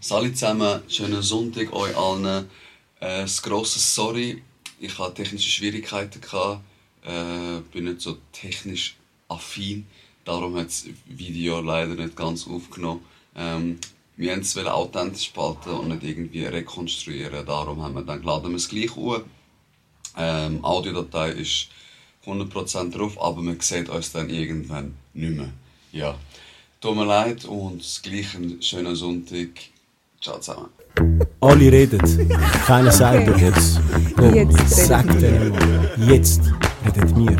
Salut zusammen, schönen Sonntag euch allen. Äh, das grosse Sorry, ich hatte technische Schwierigkeiten. Gehabt. Äh, bin nicht so technisch affin, darum hat das Video leider nicht ganz aufgenommen. Ähm, wir wollten es authentisch behalten und nicht irgendwie rekonstruieren. Darum haben wir dann laden wir es gleich an. Ähm, Audiodatei ist 100% drauf, aber man sieht uns dann irgendwann nicht mehr. Ja. Tut mir leid und das gleiche einen schönen Sonntag. Ciao zusammen. Alle reden, keiner sagt okay. jetzt. Komm, jetzt sag denen mal. Jetzt redet mir.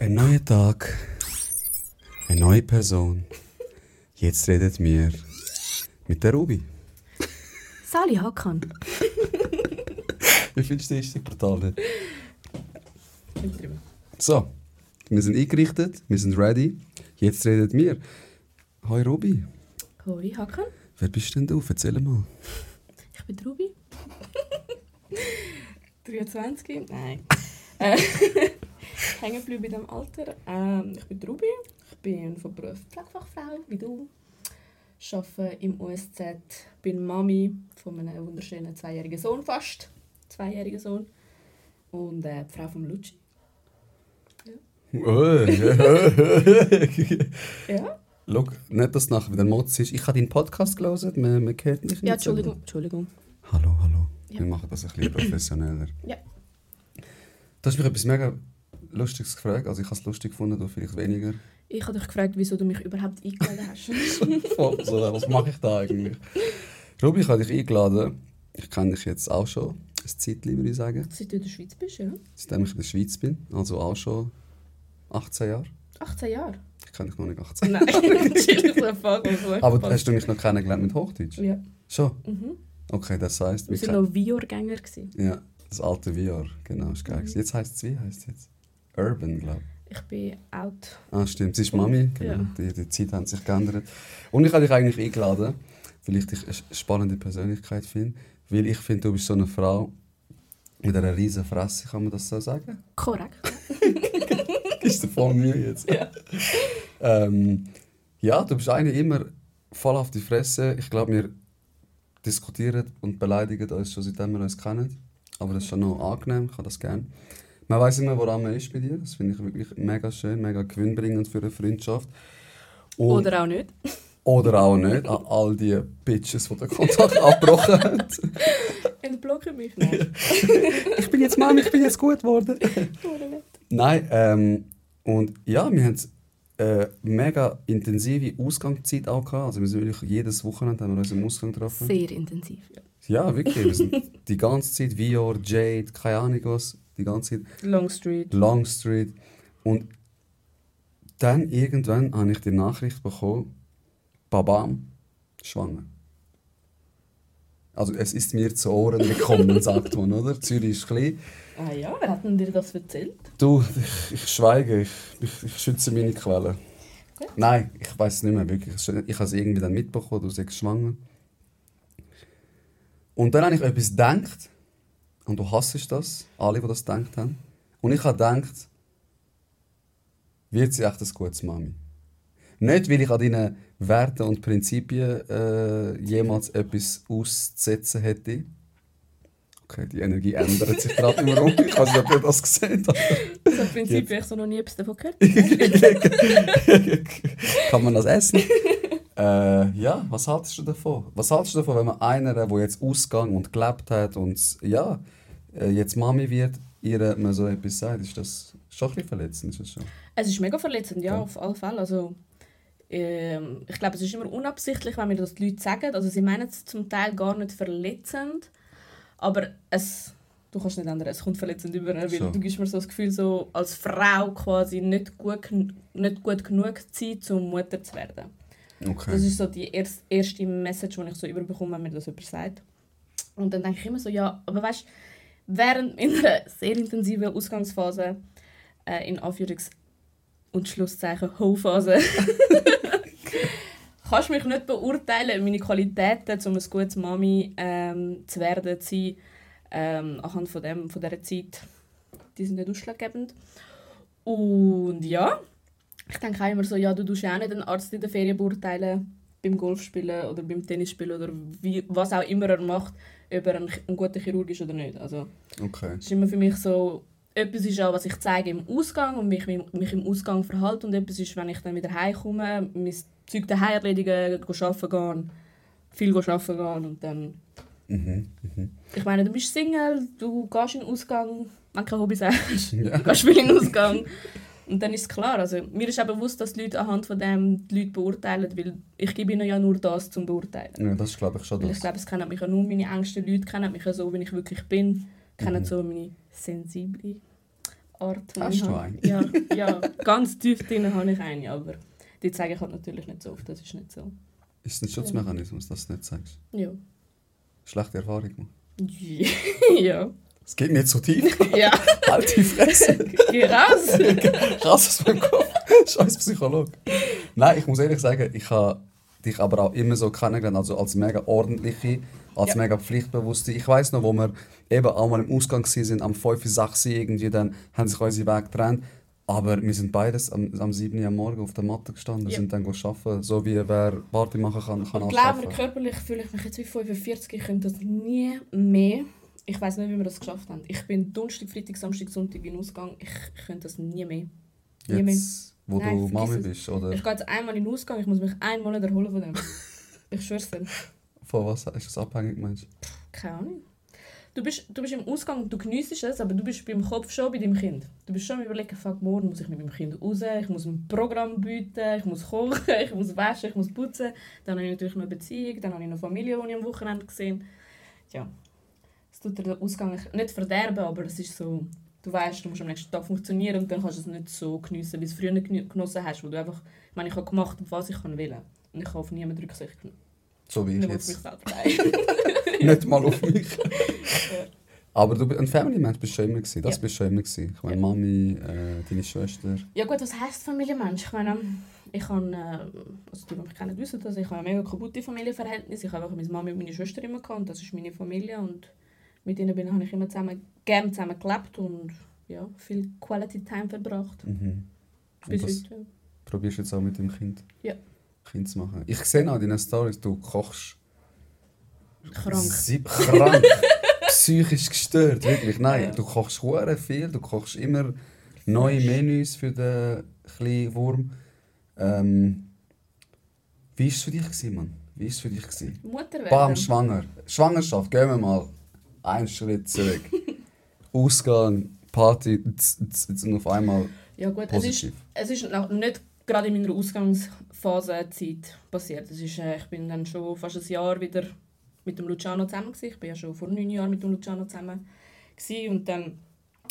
Ein neuer Tag, eine neue Person. Jetzt redet mir mit der Ruby. Sali Hakan. Wie findest du das erste Portal? So, wir sind eingerichtet, wir sind ready. Jetzt redet wir. Hoi Ruby. Hoi Hakan. Wer bist denn du? Erzähl mal. Ich bin Ruby. 23? Nein. Äh, Hängen geblieben in diesem Alter. Ähm, ich bin Ruby. Ich bin von Beruf Pflegefachfrau, wie du. Ich arbeite im USZ. Bin Mami von einem wunderschönen zweijährigen Sohn, fast. Zweijährigen Sohn. Und äh, die Frau von Luci. Ja. Schau, nicht, dass nachher wieder Motz ist. Ich habe deinen Podcast gelesen, man, man hört mich nicht. Ja, Entschuldigung. Entschuldigung. Hallo, hallo. Ja. Wir machen das ein bisschen professioneller. Ja. Du hast mich etwas mega Lustiges gefragt. Also ich habe es lustig gefunden, du vielleicht weniger. Ich habe dich gefragt, wieso du mich überhaupt eingeladen hast. So, was mache ich da eigentlich? Ruby, ich habe dich eingeladen. Ich kenne dich jetzt auch schon ein Zeitchen, würde ich sagen. Seit du in der Schweiz bist, ja? Seitdem ich in der Schweiz bin, also auch schon 18 Jahre. 18 Jahre? Ich kenne dich noch nicht 18. Nein, natürlich. Aber hast du mich noch kennengelernt mit Hochdeutsch? Ja. Schon? Mhm. Okay, das heisst... Wir waren noch Vior-Gänger. Ja, das alte VR, genau, ist geil. gewesen. Jetzt heisst es wie heisst es jetzt? Urban, glaube ich. Ich bin out. Ah, stimmt, sie ist Mami, genau. Ja. Die, die Zeit hat sich geändert. Und ich habe dich eigentlich eingeladen, weil ich dich eine spannende Persönlichkeit finde. Weil ich finde, du bist so eine Frau mit einer riesen Fresse, kann man das so sagen? Korrekt. Ist dir voll Mühe jetzt. Ja. Ähm, ja, du bist eine immer voll auf die Fresse. Ich glaube, wir diskutieren und beleidigen uns schon seitdem wir uns kennen. Aber das ist schon noch angenehm, ich habe das gerne. Man weiß immer, woran man ist bei dir. Das finde ich wirklich mega schön, mega gewinnbringend für eine Freundschaft. Und- Oder auch nicht. oder auch nicht, an all die Bitches, die den Kontakt abgebrochen haben. Entblocken mich nicht. Ich bin jetzt Mann, ich bin jetzt gut geworden. Oder nicht. Nein, ähm, und ja, wir haben äh, mega intensive Ausgangszeit auch gehabt. Also wir sind wirklich jedes Wochenende haben wir uns im Ausgang getroffen. Sehr intensiv. Ja. Ja, wirklich. Wir sind die ganze Zeit Vior, Jade, keine Ahnung was, die ganze Zeit Long Street. Long Street. Und dann irgendwann habe ich die Nachricht bekommen, Babam, schwanger. Also es ist mir zu Ohren gekommen, sagt man, oder? Zürich ist klein. Ah ja, wer hat denn dir das erzählt? Du, ich, ich schweige, ich, ich, ich schütze meine Quellen. Gut. Nein, ich weiß es nicht mehr wirklich. Ich habe es irgendwie dann mitbekommen, du sagst schwanger. Und dann habe ich etwas gedacht, und du hasst das, alle, die das gedacht haben. Und ich habe gedacht, wird sie echt ein gutes Mami? Nicht, weil ich an deinen Werten und Prinzipien äh, jemals etwas auszusetzen hätte. Okay, die Energie ändert sich gerade im Raum. Ich weiß nicht, ob ihr das gesehen habt. Das im Prinzip ich so noch nie etwas davon gehört. Kann man das essen? äh, ja, was haltest du davon? Was haltest du davon, wenn man einer, der jetzt ausgegangen und gelebt hat und ja, äh, jetzt Mami wird, ihr man so etwas sagt? Ist das schon ein bisschen verletzend? Ist schon? Es ist mega verletzend, ja, Ja. auf alle Fälle. Also, ähm, ich glaube, es ist immer unabsichtlich, wenn mir das die Leute sagen. Also, sie meinen es zum Teil gar nicht verletzend, aber es, du kannst nicht ändern, es kommt verletzend über, weil So. du gibst mir so das Gefühl, so als Frau quasi nicht gut, nicht gut genug zu sein, um Mutter zu werden. Okay. Das ist so die erste, erste Message, die ich so überbekomme, wenn mir das jemand sagt. Und dann denke ich immer so, ja, aber weißt während meiner sehr intensiven Ausgangsphase, äh, in Anführungs- und Schlusszeichen Ho-Phase, kannst mich nicht beurteilen, meine Qualitäten, um ein gutes Mami ähm, zu werden, zu sein, ähm, anhand von, dem, von dieser Zeit, die sind nicht ausschlaggebend. Und ja, ich denke auch immer so, ja, du tust ja auch nicht einen Arzt in der Ferien beurteilen, beim Golfspielen oder beim Tennisspielen oder wie, was auch immer er macht, ob er ein, ein guter Chirurg ist oder nicht. Also, Okay. ist immer für mich so, etwas ist auch, was ich zeige im Ausgang und mich, mich im Ausgang verhalte und etwas ist, wenn ich dann wieder heimkomme, mein Zeug daheim erledigen, arbeiten gehen, viel arbeiten gehen und dann... Mhm. Ich meine, du bist Single, du gehst in den Ausgang, wenn du kein Hobby hast, Ja. du gehst viel in den Ausgang. Und dann ist es klar, also mir ist auch bewusst, dass die Leute anhand von dem die Leute beurteilen, weil ich gebe ihnen ja nur das zum Beurteilen. Ja, das glaube ich schon. Weil ich Das. glaube, es kennen mich ja nur meine engsten Leute, kennen mich ja so, wie ich wirklich bin, kennen Mhm. so meine sensible Art. Hast du habe. eine? Ja, ja, ganz tief drin habe ich eine, aber die zeige ich halt natürlich nicht so oft, das ist nicht so. Ist es ein Schutzmechanismus, dass du nicht sagst? Ja. Schlechte Erfahrung. Mann. ja. Es geht mir jetzt so tief. Ja, halt die Fresse. geh raus! Krass aus meinem Kopf. Scheiß Psychologe. Nein, ich muss ehrlich sagen, ich habe dich aber auch immer so kennengelernt, also als mega ordentliche, als Ja. mega pflichtbewusste. Ich weiß noch, wo wir eben einmal im Ausgang waren, am 5, 6 Uhr irgendwie, dann haben sich unsere Wege getrennt. Aber wir sind beides am, am 7 Uhr am Morgen auf der Matte gestanden, Ja. sind dann arbeiten, so wie wer Party machen kann, kann Und auch glaube arbeiten. mir, körperlich fühle ich mich jetzt wie 45, ich könnte das nie mehr. Ich weiß nicht, wie wir das geschafft haben. Ich bin Donnerstag, Freitag, Samstag, Sonntag in Ausgang. Ich, ich könnte das nie mehr. Nie mehr. Jetzt, wo Nein, du Mami es. bist, oder Ich gehe jetzt einmal in den Ausgang, ich muss mich einen Monat erholen von dem. Ich schwör's dir. von was ist das abhängig, meinst du? Keine Ahnung. Du bist, du bist im Ausgang du geniessest es, aber du bist beim Kopf schon bei deinem Kind. Du bist schon am überlegen, fuck, morgen muss ich mit meinem Kind raus, ich muss ein Programm bieten, ich muss kochen, ich muss waschen, ich muss putzen. Dann habe ich natürlich noch eine Beziehung, dann habe ich noch Familie, die ich am Wochenende gesehen Ja, es tut dir den Ausgang nicht verderben, aber es ist so, du weißt, du musst am nächsten Tag funktionieren und dann kannst du es nicht so geniessen, wie du es früher genossen hast, wo du einfach, ich meine, ich habe gemacht, was ich kann wollen. Und ich habe auf niemanden Rücksicht genommen. So wie ich Nicht auf mich jetzt. Nicht mal auf mich. Aber du, ein Family-Mensch bist schon immer gewesen. Das Ja. bist schon immer gewesen. Ich meine, Ja. Mami, äh, deine Schwester. Ja gut, was heisst Familienmensch? Ich meine, ich habe, äh, also die, die mich kennen, wissen das, ich habe ein mega kaputte Familienverhältnis. Ich habe einfach meine Mami und meine Schwester immer gehabt das ist meine Familie und mit ihnen bin, habe ich immer zusammen, gerne zusammen gelebt und ja, viel Quality Time verbracht. Mhm. Bis heute. probierst du jetzt auch mit dem Kind, Ja. kind zu machen. Ich sehe auch in deinen Stories, du kochst. Krank. Sie krank. Psychisch gestört, wirklich. Nein, Ja. du kochst hure viel, du kochst immer neue Menüs für den kleinen Wurm. Ähm, wie war es für dich, gewesen, Mann? Wie war es für dich? Gewesen? Mutter werden. Bam, schwanger. Schwangerschaft, gehen wir mal einen Schritt zurück. Ausgang, Party, und auf einmal Ja gut, es ist, positiv. es ist noch nicht gerade in meiner Ausgangsphase Zeit passiert. Es ist, äh, ich bin dann schon fast ein Jahr wieder mit dem Luciano zusammen gewesen. Ich bin ja schon vor neun Jahren mit dem Luciano zusammen gewesen. und dann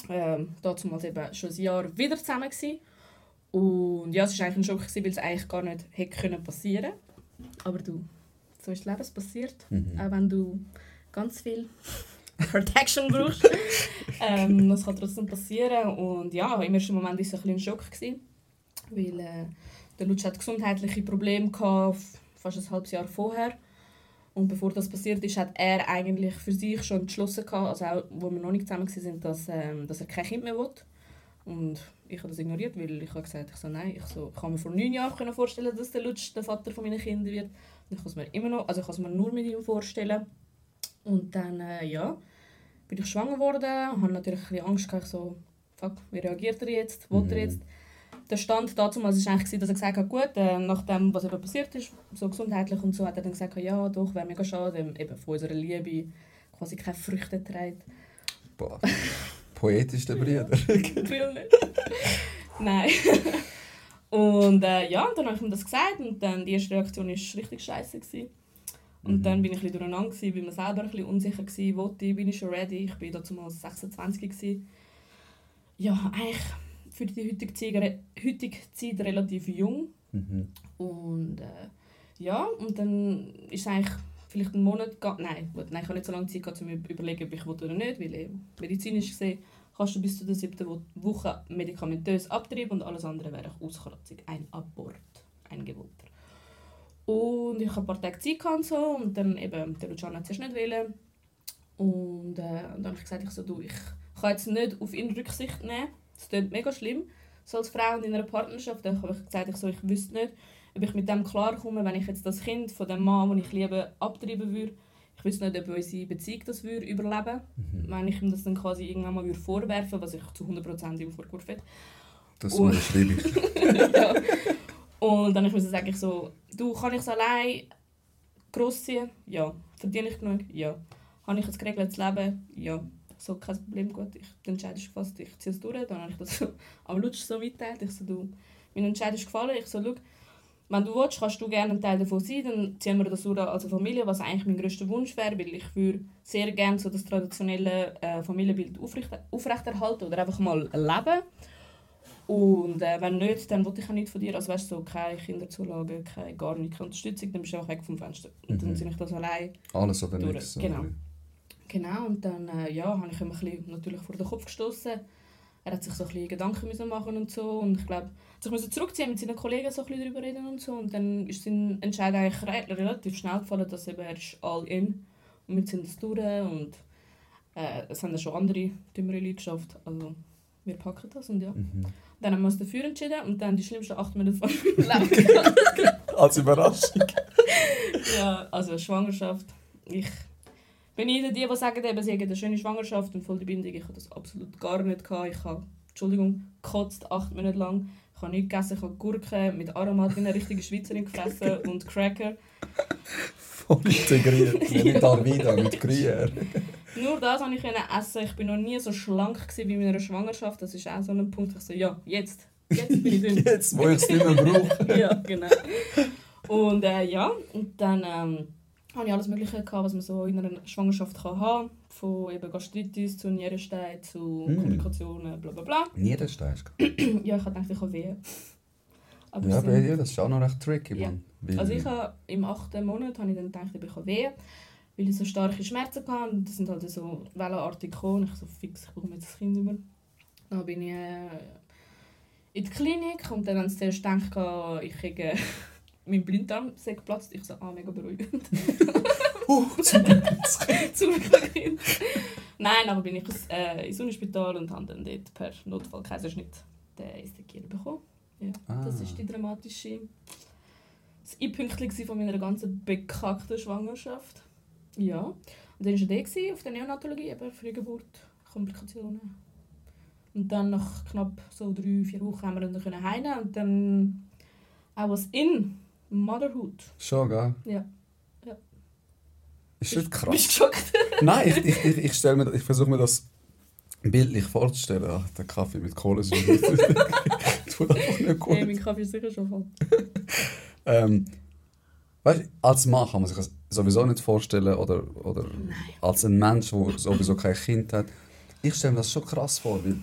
ähm, damals eben schon ein Jahr wieder zusammen gewesen. Und ja, es war eigentlich ein Schock, gewesen, weil es eigentlich gar nicht hätte können passieren Aber du, so ist das Leben, passiert. Mhm. Auch wenn du ganz viel Protection brauchst. ähm, das kann trotzdem passieren. Und ja, im ersten Moment war es ein bisschen ein Schock. Gewesen, weil äh, der Lutsch hat gesundheitliche Probleme gehabt, fast ein halbes Jahr vorher. Und bevor das passiert ist, hat er eigentlich für sich schon entschlossen gehabt, also auch, wo wir noch nicht zusammen waren, dass, ähm, dass er kein Kind mehr will. Und ich habe das ignoriert, weil ich habe gesagt, ich so, nein, ich, so, kann mir vor neun Jahren können vorstellen, dass der Lutsch der Vater von meinen Kindern wird. Und ich kann es mir immer noch, also ich kann es mir nur mit ihm vorstellen. Und dann, äh, ja, bin ich schwanger geworden, habe natürlich ein bisschen Angst gehabt, ich so, fuck, wie reagiert er jetzt, will er Mhm. jetzt? Der Stand dazu war eigentlich, gewesen, dass er gesagt hat, gut, äh, nach dem, was eben passiert ist, so gesundheitlich und so, hat er dann gesagt, ja, doch, wäre mega schade, wenn eben von unserer Liebe quasi keine Früchte trägt. Boah. Poetisch der Bruder. Will nicht. Nein. und äh, ja, dann habe ich ihm das gesagt und dann die erste Reaktion war richtig scheiße. Gewesen. Und Mhm. dann bin ich ein bisschen durcheinander, gewesen, weil man selber ein bisschen unsicher war, wollte ich, bin ich schon ready. Ich war damals 26. Gewesen. Ja, eigentlich für die heutige Zeit, heutige Zeit relativ jung. Mhm. Und äh, ja, und dann ist es eigentlich vielleicht einen Monat. Nein, gut, nein, ich habe nicht so lange Zeit gehabt, um mir zu überlegen, ob ich will oder nicht, weil eben medizinisch gesehen kannst du bis zu der siebten Wo- Woche medikamentös abtreiben und alles andere wäre eine Auskreuzung, ein Abort, ein gewollter. Und ich habe ein paar Tage Zeit gehabt und so und dann eben, der Luciano hat es nicht wollen. Und äh, dann habe ich gesagt, ich, so, du, ich kann jetzt nicht auf ihn Rücksicht nehmen, das klingt mega schlimm, so als Frau und in einer Partnerschaft. Dann habe ich gesagt, ich, so, ich wüsste nicht, ob ich mit dem klarkomme, wenn ich jetzt das Kind von dem Mann, den ich liebe, abtreiben würde. Ich wüsste nicht, ob unsere Beziehung das würde überleben Wenn ich ihm das dann quasi irgendwann mal würde vorwerfen was ich zu 100% ihm vorgeworfen hätte. Das unterschreibe ich. ja. Und dann musste ich sagen, ich so, du, kann ich es allein großziehen? Ja. Verdiene ich genug? Ja. Habe ich ein geregeltes Leben? Ja. So, kein Problem, gut. Ich, der Entscheid ist gefasst, ich ziehe es durch. Dann habe ich das so am Lutsch so mitteilt. Ich so, du, mein Entscheid ist gefallen. Ich so, schau, wenn du willst, kannst du gerne ein Teil davon sein, dann ziehen wir das durch als Familie, was eigentlich mein grösster Wunsch wäre, weil ich würde sehr gerne so das traditionelle äh, Familienbild aufrecht, aufrechterhalten oder einfach mal leben. Und äh, wenn nicht, dann wollte ich auch nichts von dir. Also weißt du, so keine Kinderzulagen, keine, gar nicht, keine Unterstützung, dann bist du auch weg vom Fenster. Und dann Mhm. sind ich das allein. Alles oder Durch, nichts. genau. Genau, und dann äh, ja, habe ich ihm ein bisschen natürlich vor den Kopf gestoßen. Er hat sich so ein bisschen Gedanken müssen machen und so. Und ich glaube, sich müssen zurückziehen mit seinen Kollegen so ein bisschen darüber reden und so. Und dann ist sein Entscheid eigentlich re relativ schnell gefallen, dass eben er ist all in. Und wir sind es durch und äh, es haben ja schon andere dümmere Leute geschafft. Also wir packen das und ja. Mhm. Dann haben wir uns dafür entschieden und dann die schlimmsten acht Monate von meinem Leben. Als Überraschung. Ja, also Schwangerschaft. Ich nicht die, die sagen, eben, sie haben eine schöne Schwangerschaft und voll die Bindung. Ich habe das absolut gar nicht. Gehabt. Ich habe, Entschuldigung, gekotzt, acht Monate lang. Ich habe nichts gegessen, ich habe Gurken mit Aromat wie eine richtige Schweizerin gefressen und Cracker. Voll integriert. Ja. Mit Arvida, mit Gruyère. Nur das konnte ich essen. Ich war noch nie so schlank wie in meiner Schwangerschaft. Das ist auch so ein Punkt. Ich so, ja, jetzt. Jetzt bin ich dünn. Jetzt, wo ich es nicht mehr brauche. ja, genau. Und äh, ja, und dann ähm, hatte ich alles Mögliche, gehabt, was man so in einer Schwangerschaft kann haben kann. Von eben Gastritis zu Nierenstein zu Mm. Komplikationen, bla bla bla. Nie den Stein. Ja, ich habe gedacht, ich habe Wehen. Aber Ja, sind- dir, das ist auch noch recht tricky, Ja. Mann. Also ich habe im achten Monat habe ich dann gedacht, ich habe Wehen, weil ich so starke Schmerzen hatte. Und das sind halt so wellenartig gekommen. Ich so, fix, ich bekomme jetzt das Kind über. Dann bin ich äh, in die Klinik und dann haben sie zuerst gedacht, ich kriege mein Blinddarm sei geplatzt. Ich so, ah, mega beruhigend. Uh, zum Glück. Zum Glück. Nein, aber bin ich äh, ins Unispital und habe dann dort per Notfall Kaiserschnitt den Estikier bekommen. Ja, das Ah. ist die dramatische das gewesen von meiner ganzen bekackten Schwangerschaft. Ja. Und dann war er der gewesen, auf der Neonatologie, eben Frühgeburt, Komplikationen. Und dann nach knapp so drei, vier Wochen haben wir ihn dann heimnehmen und dann I was in Motherhood. Schon, gell? Ja. Ja. Ist das Bist krass? du geschockt? Nein, ich, ich, ich, ich, mir, ich versuche mir das bildlich vorzustellen. Ach, der Kaffee mit Kohlensäure. Tut einfach nicht gut. Hey, mein Kaffee ist sicher schon voll. Ähm, weißt, als Mann kann man sich das sowieso nicht vorstellen oder, oder als ein Mensch, der sowieso kein Kind hat. Ich stelle mir das schon krass vor, weil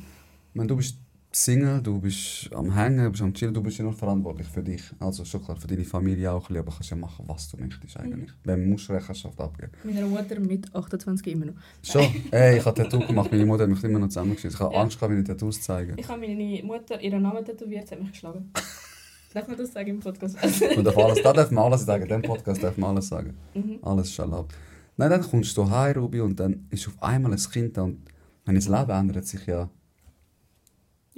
wenn du bist Single, du bist am Hängen, du bist am Chillen, du bist ja nur verantwortlich für dich. Also schon klar, für deine Familie auch ein bisschen, aber kannst ja machen, was du möchtest eigentlich. Wem musst du Rechenschaft abgeben? Meiner Mutter mit 28 immer noch. Schon, ey, ich habe Tattoo gemacht, meine Mutter hat mich immer noch zusammengeschützt. Ich habe Ja. Angst meine Tattoos zu zeigen. Ich habe meine Mutter ihren Namen tätowiert, sie hat mich geschlagen. Darf man das sagen im Podcast? Man darf alles, da darf man alles sagen, in diesem Podcast darf man alles sagen. mhm. Alles ist erlaubt. Nein, dann kommst du heim, Ruby, und dann ist auf einmal ein Kind da und mein Leben ändert sich ja.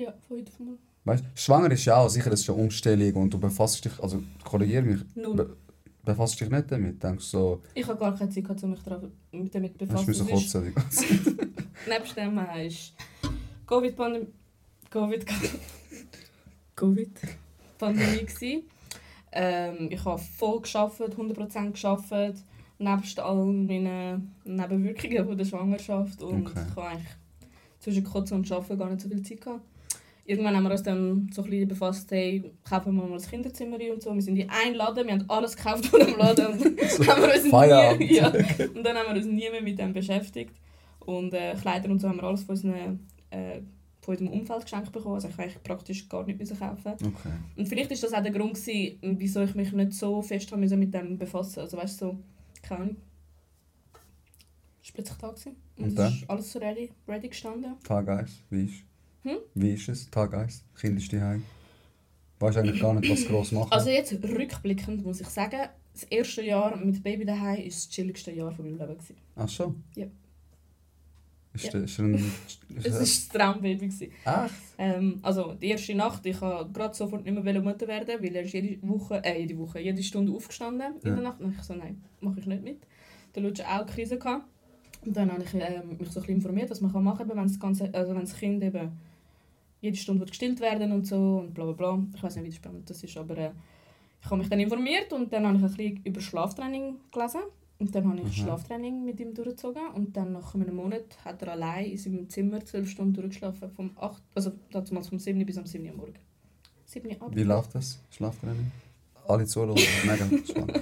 Ja, von heute auf morgen. Weißt, schwanger ist ja auch sicher, das ist eine Umstellung und du befasst dich, also korrigiere mich, Null. be befasst dich nicht damit. Denkst so, Ich habe gar keine Zeit, gehabt, um mich damit zu hast befassen. du Es ist- kotzen die ganze Zeit. Nebst dem ist Covid-Pandemie. Covid. Covid. Pandemie gsi. Ähm, ich habe voll geschafft, 100% geschafft, nebst all meinen Nebenwirkungen von der Schwangerschaft und Okay. ich habe eigentlich zwischen Kotzen und Arbeiten gar nicht so viel Zeit gehabt. Irgendwann haben wir uns dann so ein bisschen befasst, hey, kaufen wir mal ein Kinderzimmer und so. Wir sind in einen Laden, wir haben alles gekauft von dem Laden und dann haben wir uns Feierabend. nie, ja, und dann haben wir uns nie mehr mit dem beschäftigt. Und äh, Kleider und so haben wir alles von, unseren, äh, von unserem Umfeld geschenkt bekommen. Also ich habe eigentlich praktisch gar nicht müssen kaufen. Okay. Und vielleicht ist das auch der Grund, gewesen, wieso ich mich nicht so fest haben müssen mit dem befassen. Also weißt du, so, keine Ahnung. Es war plötzlich da. Gewesen. Und, Und es ist alles so ready, ready gestanden. Tag 1, wie ist Hm? Wie ist es? Tag 1, Kind ist daheim. Weißt eigentlich gar nicht, was gross machen. Also jetzt rückblickend muss ich sagen, das erste Jahr mit Baby daheim war das chilligste Jahr von meinem Leben. Gewesen. Ach so? Ja. Ist, Ja. der, ist ein... Ist Es war das Traumbaby. gewesen. echt? Ähm, also die erste Nacht, ich wollte gerade sofort nicht mehr Mutter werden, weil er ist jede Woche, äh, jede Woche, jede Stunde aufgestanden in Ja. der Nacht. Und ich so, nein, mache ich nicht mit. Der Lutsch auch Krise gehabt. Und dann habe ich ähm, mich so ein bisschen informiert, was man machen kann, wenn das, Ganze, also wenn das Kind eben jede Stunde wird gestillt werden und so und bla bla bla. Ich weiß nicht, wie spannend das ist, aber äh, ich habe mich dann informiert und dann habe ich ein bisschen über Schlaftraining gelesen. Und dann habe ich Mhm. Schlaftraining mit ihm durchgezogen und dann nach einem Monat hat er allein in seinem Zimmer zwölf Stunden durchgeschlafen, vom 8, also damals vom 7 bis am 7 Uhr morgen. 7 Uhr Abend. Wie läuft das? Schlaftraining? Alle zuhören, mega spannend.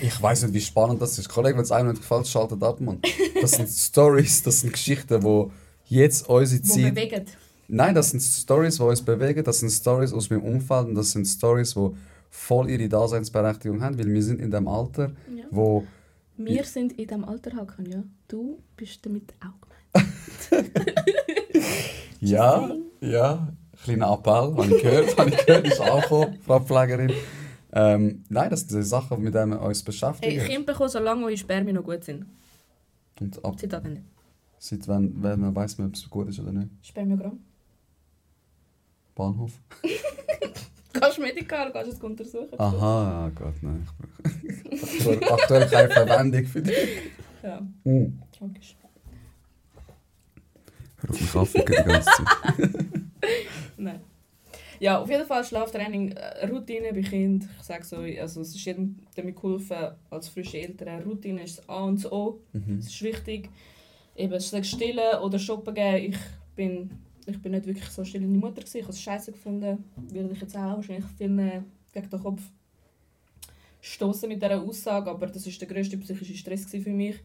Ich weiß nicht, wie spannend das ist. Kollege, wenn es einem nicht gefällt, schaltet ab, Mann. Das sind Stories, das sind Geschichten, die jetzt unsere Wo Zeit... Nein, das sind Stories, die uns bewegen, das sind Stories aus meinem Umfeld und das sind Stories, die voll ihre Daseinsberechtigung haben, weil wir sind in dem Alter, Ja. wo... Wir sind in diesem Alter, Hakan, ja. Du bist damit auch gemeint. Ja, ja, kleiner Appell, habe ich gehört, habe ich gehört, ist angekommen, Frau Pflegerin. Ähm, nein, das sind Sachen, mit denen wir uns Hey, beschäftigen. Kind bekommen, solange eure Spermien noch gut sind. Und ab Zitat Ende. seit wann, wann man weiß, ob es gut ist oder nicht. Spermiogramm. Bahnhof. Gehst du Medikal, gehst du es untersuchen? Aha, ja, Gott, nein. Ich brauche aktuell, aktuell keine Verwendung für dich. Ja, Mm. tragisch. Hör auf mich aufregen die ganze Zeit. Nein. Ja, auf jeden Fall Schlaftraining, äh, Routine bei Kind. Ich sage so, also es ist jedem damit geholfen, als frische Eltern. Routine ist das A und das O. Mhm. Es ist wichtig. Eben, es ist stillen oder shoppen gehen. Ich bin, ich bin nicht wirklich so stillende Mutter gewesen. Ich habe es scheiße gefunden. Würde ich jetzt auch wahrscheinlich vielen gegen den Kopf stoßen mit dieser Aussage. Aber das war der grösste psychische Stress für mich.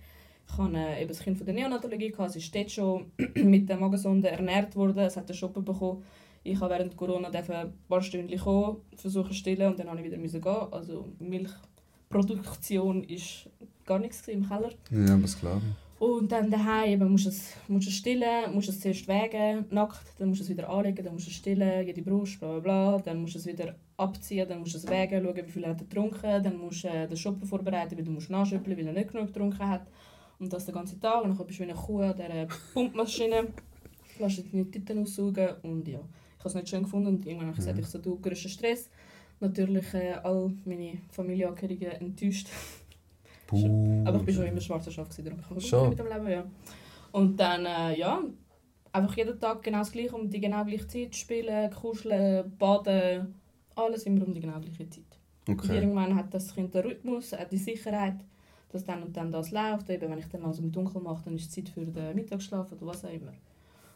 Ich hatte äh, eben das Kind von der Neonatologie. gehabt. Es ist dort schon mit der Magensonde ernährt worden. Es hat den Shoppen bekommen. Ich habe während Corona ein paar Stunden kommen, versuchen stillen und dann musste ich wieder müssen gehen. Also Milchproduktion war gar nichts im Keller. Ja, aber klar. Und dann daheim eben musst du es, musst du es stillen, musst es zuerst wägen, nackt, dann musst du es wieder anlegen, dann musst du es stillen, jede Brust, bla bla bla, dann musst du es wieder abziehen, dann musst du es wägen, schauen, wie viel hat er getrunken, dann musst du äh, den Shoppen vorbereiten, weil du musst nachschöpfen, weil er nicht genug getrunken hat. Und das den ganzen Tag, und dann bist du wie eine Kuh an dieser Pumpmaschine, lässt dir die Titten aussaugen und ja, ich habe es nicht schön gefunden und irgendwann habe ich gesagt, ich so, du, grösster Stress. Natürlich äh, all meine Familienangehörigen enttäuscht. Puh. Aber ich war schon immer schwarzer Schaf, gewesen, darum ich Schon. mit dem Leben, ja. Und dann, äh, ja, einfach jeden Tag genau das Gleiche, um die genau gleiche Zeit spielen, kuscheln, baden, alles immer um die genau gleiche Zeit. Okay. irgendwann hat das Kind den Rhythmus, hat die Sicherheit, dass dann und dann das läuft. Eben, wenn ich dann im Dunkeln mache, dann ist es Zeit für den Mittagsschlaf oder was auch immer.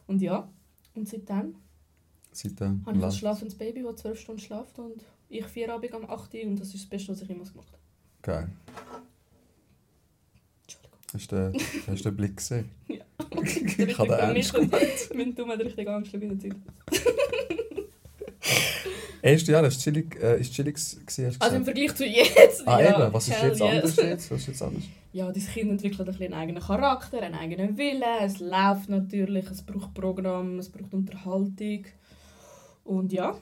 Und ja, und seitdem Seitdem. habe ich ein schlafendes Baby, das zwölf Stunden schläft und ich vier Abend am 8 Uhr und das ist das Beste, was ich jemals gemacht habe. Geil. Hast du, den- hast du den Blick gesehen? Ja. Ich habe den ernst gemeint. Mein Dumm hat richtig Angst in der Zeit. Erste Jahr war chillig, äh, ist chillig gewesen, Also im. Vergleich zu jetzt. Ah ja, eben, was ist hell jetzt yes. anders jetzt? Was ist jetzt anders? Ja, das Kind entwickelt ein einen eigenen Charakter, einen eigenen Willen. Es läuft natürlich, es braucht Programm, es braucht Unterhaltung. Und ja,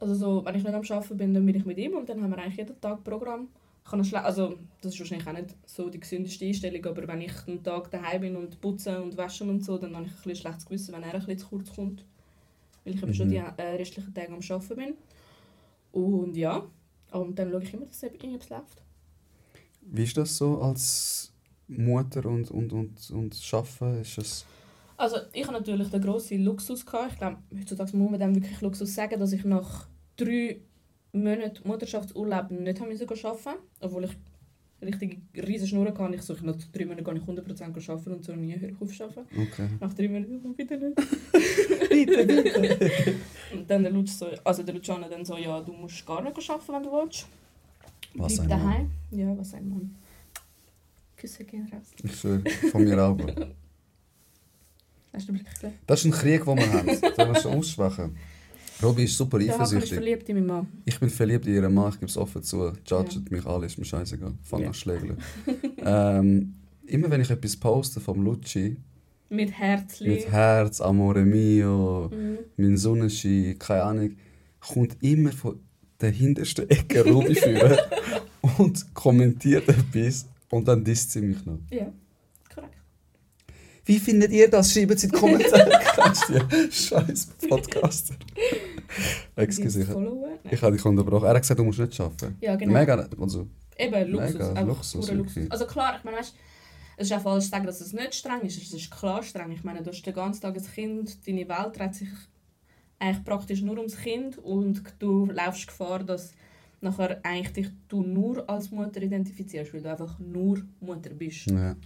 also so, wenn ich nicht am Arbeiten bin, dann bin ich mit ihm und dann haben wir eigentlich jeden Tag Programm. Kann schle- also, das ist wahrscheinlich auch nicht so die gesündeste Einstellung, aber wenn ich einen Tag daheim bin und putze und wasche und so, dann habe ich ein bisschen schlechtes Gewissen, wenn er ein bisschen zu kurz kommt. Weil ich eben schon Mhm. die äh, restlichen Tage am Arbeiten bin. Und ja, und dann schaue ich immer, dass es läuft. Wie ist das so als Mutter und, und, und, und Arbeiten? Ist das... Also ich habe natürlich den grossen Luxus gehabt. Ich glaube, heutzutage muss man dem wirklich Luxus sagen, dass ich nach drei Monaten Mutterschaftsurlaub nicht haben müssen arbeiten Obwohl ich richtig riesen Schnurren hatte. Ich so, nach drei Monaten gehe ich 100% arbeiten und so nie höre ich auf arbeiten. Okay. Nach drei Monaten, bitte nicht. bitte, bitte. Und dann der Lutsch so, also der Luciano dann so, ja, du musst gar nicht arbeiten, wenn du willst. Was Bleib ein Mann. daheim. Ja, was ein Mann. Küsse gehen raus. Ich schwöre, von mir auch. Hast du Blick? Das ist ein Krieg, den wir haben. Den wir schon aussprechen. Robi ist super Der Hakan ist eifersüchtig. verliebt in meinen Mann. Ich bin verliebt in ihren Mann, ich gebe es offen zu. Judget mich alle, ist mir scheißegal. Fang Ja. an schlägeln. ähm, immer wenn ich etwas poste vom Lucci, Mit Herzli. mit Herz, Amore mio, Mhm. mein Sonnenschein, keine Ahnung, kommt immer von der hintersten Ecke Ruby führen und kommentiert etwas und dann disst sie mich noch. Ja. Wie findet ihr das? Schreibt es in die Kommentare. Scheiß Podcaster? Excuse, ich, ich habe dich unterbrochen. Er hat gesagt, du musst nicht arbeiten. Ja, genau. Mega, also, Eben, Luxus. Mega Luxus, Luxus. Also klar, ich meine, weißt, es ist auch falsch zu sagen, dass es nicht streng ist. Es ist klar streng. Ich meine, du hast den ganzen Tag ein Kind, deine Welt dreht sich eigentlich praktisch nur ums Kind und du laufst Gefahr, dass nachher eigentlich dich du nur als Mutter identifizierst, weil du einfach nur Mutter bist. ja.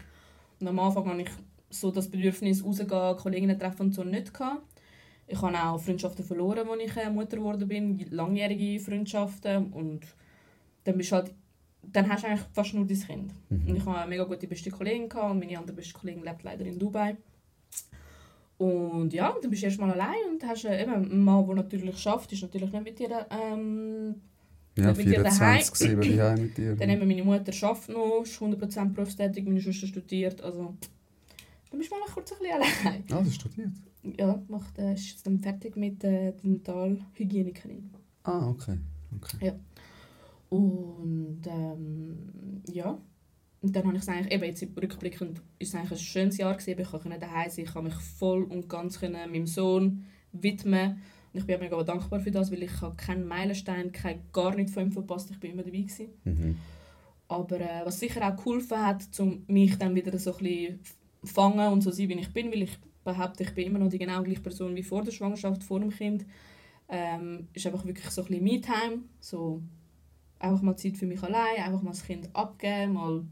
Und am Anfang hatte ich so das Bedürfnis, rauszugehen, Kolleginnen treffen und so nicht. Gehabt. Ich habe auch Freundschaften verloren, als ich äh, Mutter geworden bin, langjährige Freundschaften. Und dann, bist halt, dann hast du eigentlich fast nur dein Kind. Und ich hatte eine mega gute beste Kollegin gehabt, und meine andere beste Kollegin lebt leider in Dubai. Und ja, dann bist du erstmal allein und hast äh, eben einen Mann, der natürlich schafft, ist natürlich nicht mit dir ähm, Ja, Mit dir daheim. 24 7 daheim mit dir. dann eben meine Mutter arbeitet noch, ist 100% berufstätig, meine Schwester studiert, also dann bist du mal kurz ein bisschen allein. Ah, du studiert? Ja, macht, äh, ist dann fertig mit äh, Dentalhygienikerin. Ah, okay. okay. Und ähm, ja, und dann habe ich es eigentlich, eben jetzt rückblickend, ist es eigentlich ein schönes Jahr gewesen, ich konnte daheim sein, ich konnte mich voll und ganz können meinem Sohn widmen. Und ich bin mega dankbar für das, weil ich habe keinen Meilenstein, kein, gar nicht von ihm verpasst, ich bin immer dabei gewesen. Mhm. Aber äh, was sicher auch geholfen hat, um mich dann wieder so ein bisschen fangen und so sein, wie ich bin, weil ich behaupte, ich bin immer noch die genau gleiche Person wie vor der Schwangerschaft, vor dem Kind, ähm, ist einfach wirklich so ein bisschen Me-Time, so einfach mal Zeit für mich allein, einfach mal das Kind abgeben, mal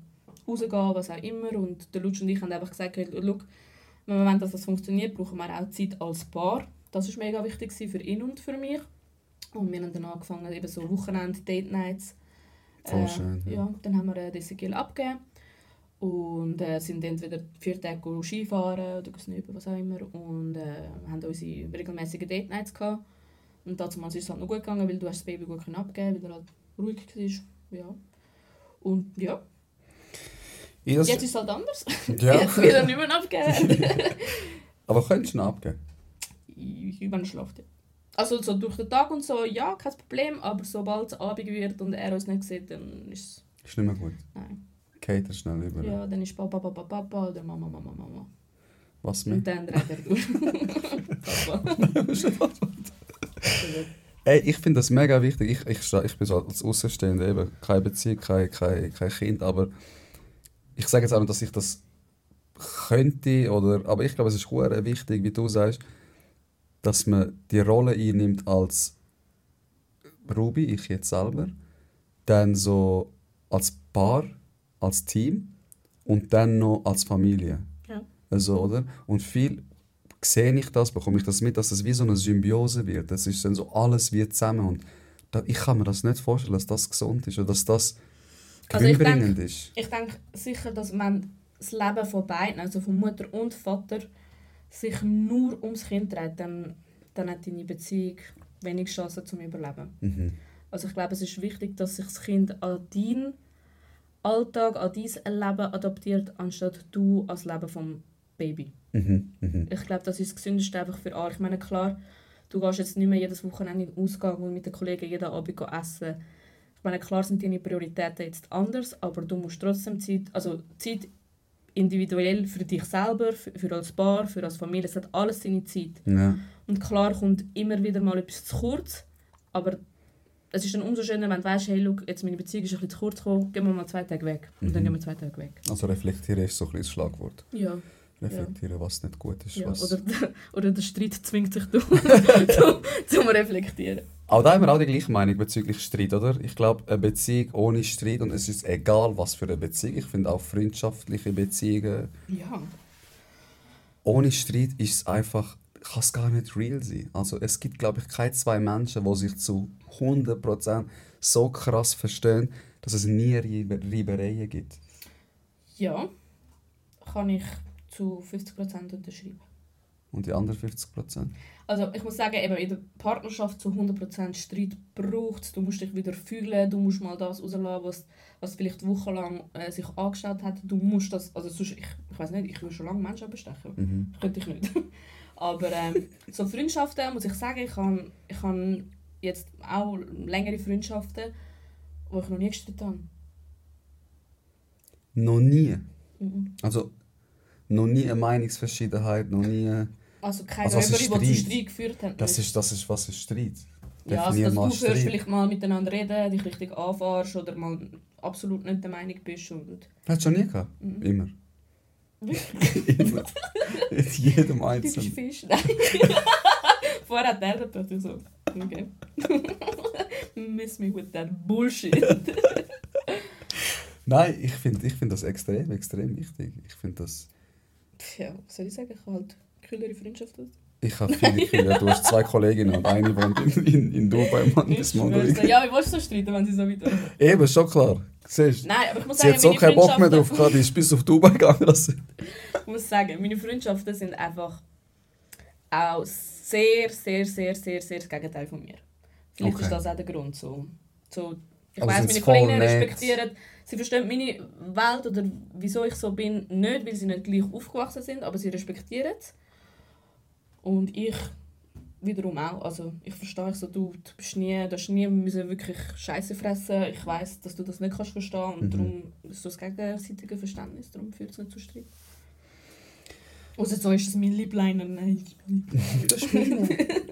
rausgehen, was auch immer. Und der Lutsch und ich haben einfach gesagt, hey, schau, wenn wir wollen, dass das funktioniert, brauchen wir auch Zeit als Paar. Das war mega wichtig für ihn und für mich. Und wir haben dann angefangen, eben so Wochenende, Date Nights. Voll Äh, schön, ja. ja. dann haben wir äh, das Gel abgegeben und äh, sind entweder vier Tage Skifahren oder snooben, was auch immer. Und äh, haben unsere regelmäßigen Date Nights gehabt. Und dazu ist es halt noch gut gegangen, weil du hast das Baby gut können abgeben weil er halt ruhig war. Ja. Und ja, Ich das, jetzt ist es halt anders. ja. Jetzt wieder nicht mehr abgeben. Aber könntest du ihn abgeben? über den Schlaf. ja. Also so durch den Tag und so, ja, kein Problem, aber sobald es Abend wird und er uns nicht sieht, dann ist es... Ist nicht mehr gut. Nein. Kate schnell über. Ja, dann ist Papa, Papa, Papa oder Mama, Mama, Mama. Was mehr? Und dann dreht er durch. Papa. Ey, ich finde das mega wichtig. Ich, ich, ich bin so als Außenstehender eben keine Beziehung, kein, kein, kein Kind, aber ich sage jetzt auch nicht, dass ich das könnte oder, aber ich glaube, es ist hure wichtig, wie du sagst, dass man die Rolle einnimmt als Ruby, ich jetzt selber, dann so als Paar, als Team und dann noch als Familie. Ja. Also, oder? Und viel sehe ich das, bekomme ich das mit, dass es wie so eine Symbiose wird. Das ist dann so alles wie zusammen. Und da, ich kann mir das nicht vorstellen, dass das gesund ist oder dass das Also ich gewinnbringend ist. Ich denke sicher, dass man das Leben von beiden, also von Mutter und Vater, sich nur ums Kind dreht, dann, dann hat deine Beziehung wenig Chancen zum Überleben. Mhm. Also ich glaube, es ist wichtig, dass sich das Kind an deinen Alltag, an dein Leben adaptiert, anstatt du als Leben vom Baby. Mhm. Mhm. Ich glaube, das ist das Gesündeste einfach für alle. Ich meine, klar, du gehst jetzt nicht mehr jedes Wochenende in den Ausgang und mit den Kollegen jeden Abend essen. Ich meine, klar sind deine Prioritäten jetzt anders, aber du musst trotzdem Zeit, also Zeit individuell für dich selber, für, für als Paar, für als Familie, es hat alles seine Zeit. Ja. Und klar kommt immer wieder mal etwas zu kurz, aber es ist dann umso schöner, wenn du weißt, hey, look, jetzt meine Beziehung ist ein bisschen zu kurz gekommen, gehen wir mal zwei Tage weg. Und dann Mhm. gehen wir zwei Tage weg. Also reflektieren ist so ein bisschen das Schlagwort. Ja. Reflektieren, was nicht gut ist. ja. was... Oder, oder der Streit zwingt dich du, zum, zum Reflektieren. Aber da haben wir auch die gleiche Meinung bezüglich Streit, oder? Ich glaube, eine Beziehung ohne Streit, und es ist egal, was für eine Beziehung, ich finde auch freundschaftliche Beziehungen, Ja. ohne Streit ist es einfach, kann es gar nicht real sein. Also es gibt, glaube ich, keine zwei Menschen, die sich zu 100% so krass verstehen, dass es nie Reibe- Reibereien gibt. Ja, kann ich zu 50% unterschreiben. Und die anderen 50%? Also ich muss sagen, eben in der Partnerschaft zu 100% Streit braucht. Du musst dich wieder fühlen, du musst mal das rauslassen, was, was vielleicht wochenlang äh, sich angeschaut hat. Du musst das, also sonst, ich, ich weiß nicht, ich will schon lange Menschen bestechen. Mhm. Könnte ich nicht. Aber ähm, so Freundschaften, muss ich sagen, ich habe ich habe jetzt auch längere Freundschaften, wo ich noch nie gestritten habe. Noch nie. Mhm. Also, noch nie eine Meinungsverschiedenheit, noch nie... Also keine Also, was Räuber, die zu Streit? Geführt haben. Das ist, das ist, was ist Streit? ja, also, dass du Streit. vielleicht mal miteinander reden, dich richtig anfährst oder mal absolut nicht der Meinung bist. Und Hast du schon nie gehabt? Mhm. Immer. Immer. In jedem du bist Einzelnen. Fisch. Nein. Vorher hat er gedacht, ich so, okay. Miss me with that bullshit. Nein, ich finde ich find das extrem, extrem wichtig. Ich finde das... ja, was soll ich sagen? Ich habe halt kühlere Freundschaft. Ich habe viele Kinder. Du hast zwei Kolleginnen und eine wohnt in, in, in Dubai, Mann, dir. Ja, wie willst du so streiten, wenn sie so weit wären? Eben, ist schon klar. Siehst? Nein, aber ich muss Sie sagen, hat so keinen Bock mehr drauf gehabt, die ist bis auf Dubai gegangen. Also. Ich muss sagen, meine Freundschaften sind einfach auch sehr, sehr, sehr, sehr, sehr das Gegenteil von mir. Vielleicht Okay. ist das auch der Grund. So, so, ich weiss, sind's meine Kolleginnen respektieren, sie verstehen meine Welt oder wieso ich so bin, nicht, weil sie nicht gleich aufgewachsen sind, aber sie respektieren es. Und ich wiederum auch. Also ich verstehe ich so, du, du bist nie, du hast nie müssen wirklich Scheiße fressen. Ich weiß, dass du das nicht kannst verstehen und Mhm. darum ist so das gegenseitige Verständnis, darum führt es nicht zu Streit. Außer so ist es mein Liebliner, nein. Das ist mein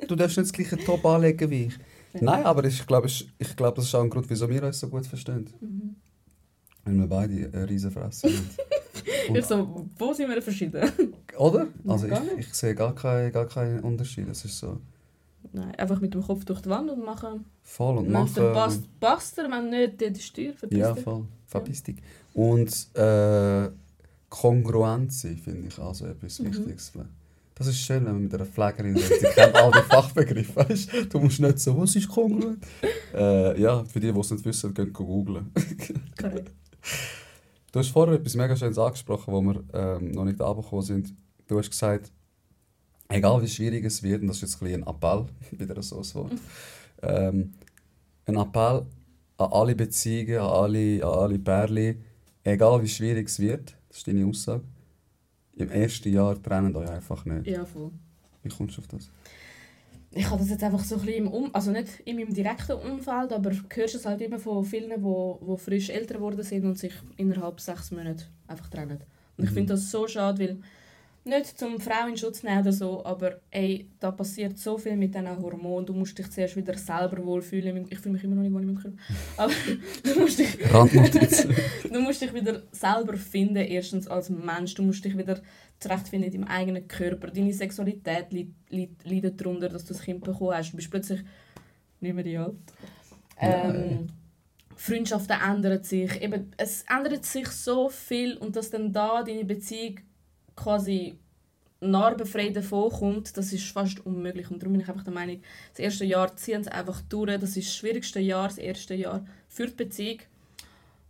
Du darfst nicht das gleiche Top anlegen wie ich. Nein, aber ich glaube, ich glaube, das ist auch ein Grund, wieso wir uns so gut verstehen. Mhm. Weil wir beide eine riesen Fresse haben. Ich so, wo sind wir verschieden? Oder? Also ich, ich sehe gar keinen gar keinen Unterschied. Es ist so Nein, einfach mit dem Kopf durch die Wand und machen. voll und Wenn machen. passt, passt er, wenn nicht, dann die Steuer verpisst Ja, voll. Verpiss dich. Und äh, kongruent sein, finde ich also etwas Mhm. Wichtiges. Das ist schön, wenn man mit einer Pflegerin redet. Sie kennt all die Fachbegriffe. Weißt? Du musst nicht so, was ist kongruent? Äh, ja, für die, die es nicht wissen, gehen googeln. Korrekt. Du hast vorher etwas mega Schönes angesprochen, wo wir ähm, noch nicht angekommen sind. Du hast gesagt, egal wie schwierig es wird, und das ist jetzt ein, ein Appell, wieder so ein Wort, ähm, ein Appell an alle Beziehungen, an alle, an alle Pärchen, egal wie schwierig es wird, das ist deine Aussage, im ersten Jahr trennt euch einfach nicht. Ja, voll. Wie kommst du auf das? Ich habe das jetzt einfach so ein bisschen im um also nicht in meinem direkten Umfeld, aber du hörst es halt immer von vielen, die wo, wo frisch älter geworden sind und sich innerhalb sechs Monaten einfach trennen. Und ich Mhm. finde das so schade, weil nicht zum Frau in Schutz nehmen oder so, aber ey, da passiert so viel mit diesen Hormonen. Du musst dich zuerst wieder selber wohlfühlen. Ich fühle mich immer noch nicht wohl in meinem Körper. Aber du musst dich. Du musst dich wieder selber finden, erstens als Mensch. Du musst dich wieder zurechtfinden in deinem eigenen Körper. Deine Sexualität leid- leid- leidet darunter, dass du das Kind bekommen hast. Du bist plötzlich nicht mehr die alt. Ähm, Freundschaften ändern sich. Eben, es ändert sich so viel und dass dann da deine Beziehung quasi narbenfrei davon kommt, das ist fast unmöglich. Und darum bin ich einfach der Meinung, das erste Jahr ziehen sie einfach durch. Das ist das schwierigste Jahr, das erste Jahr für die Beziehung.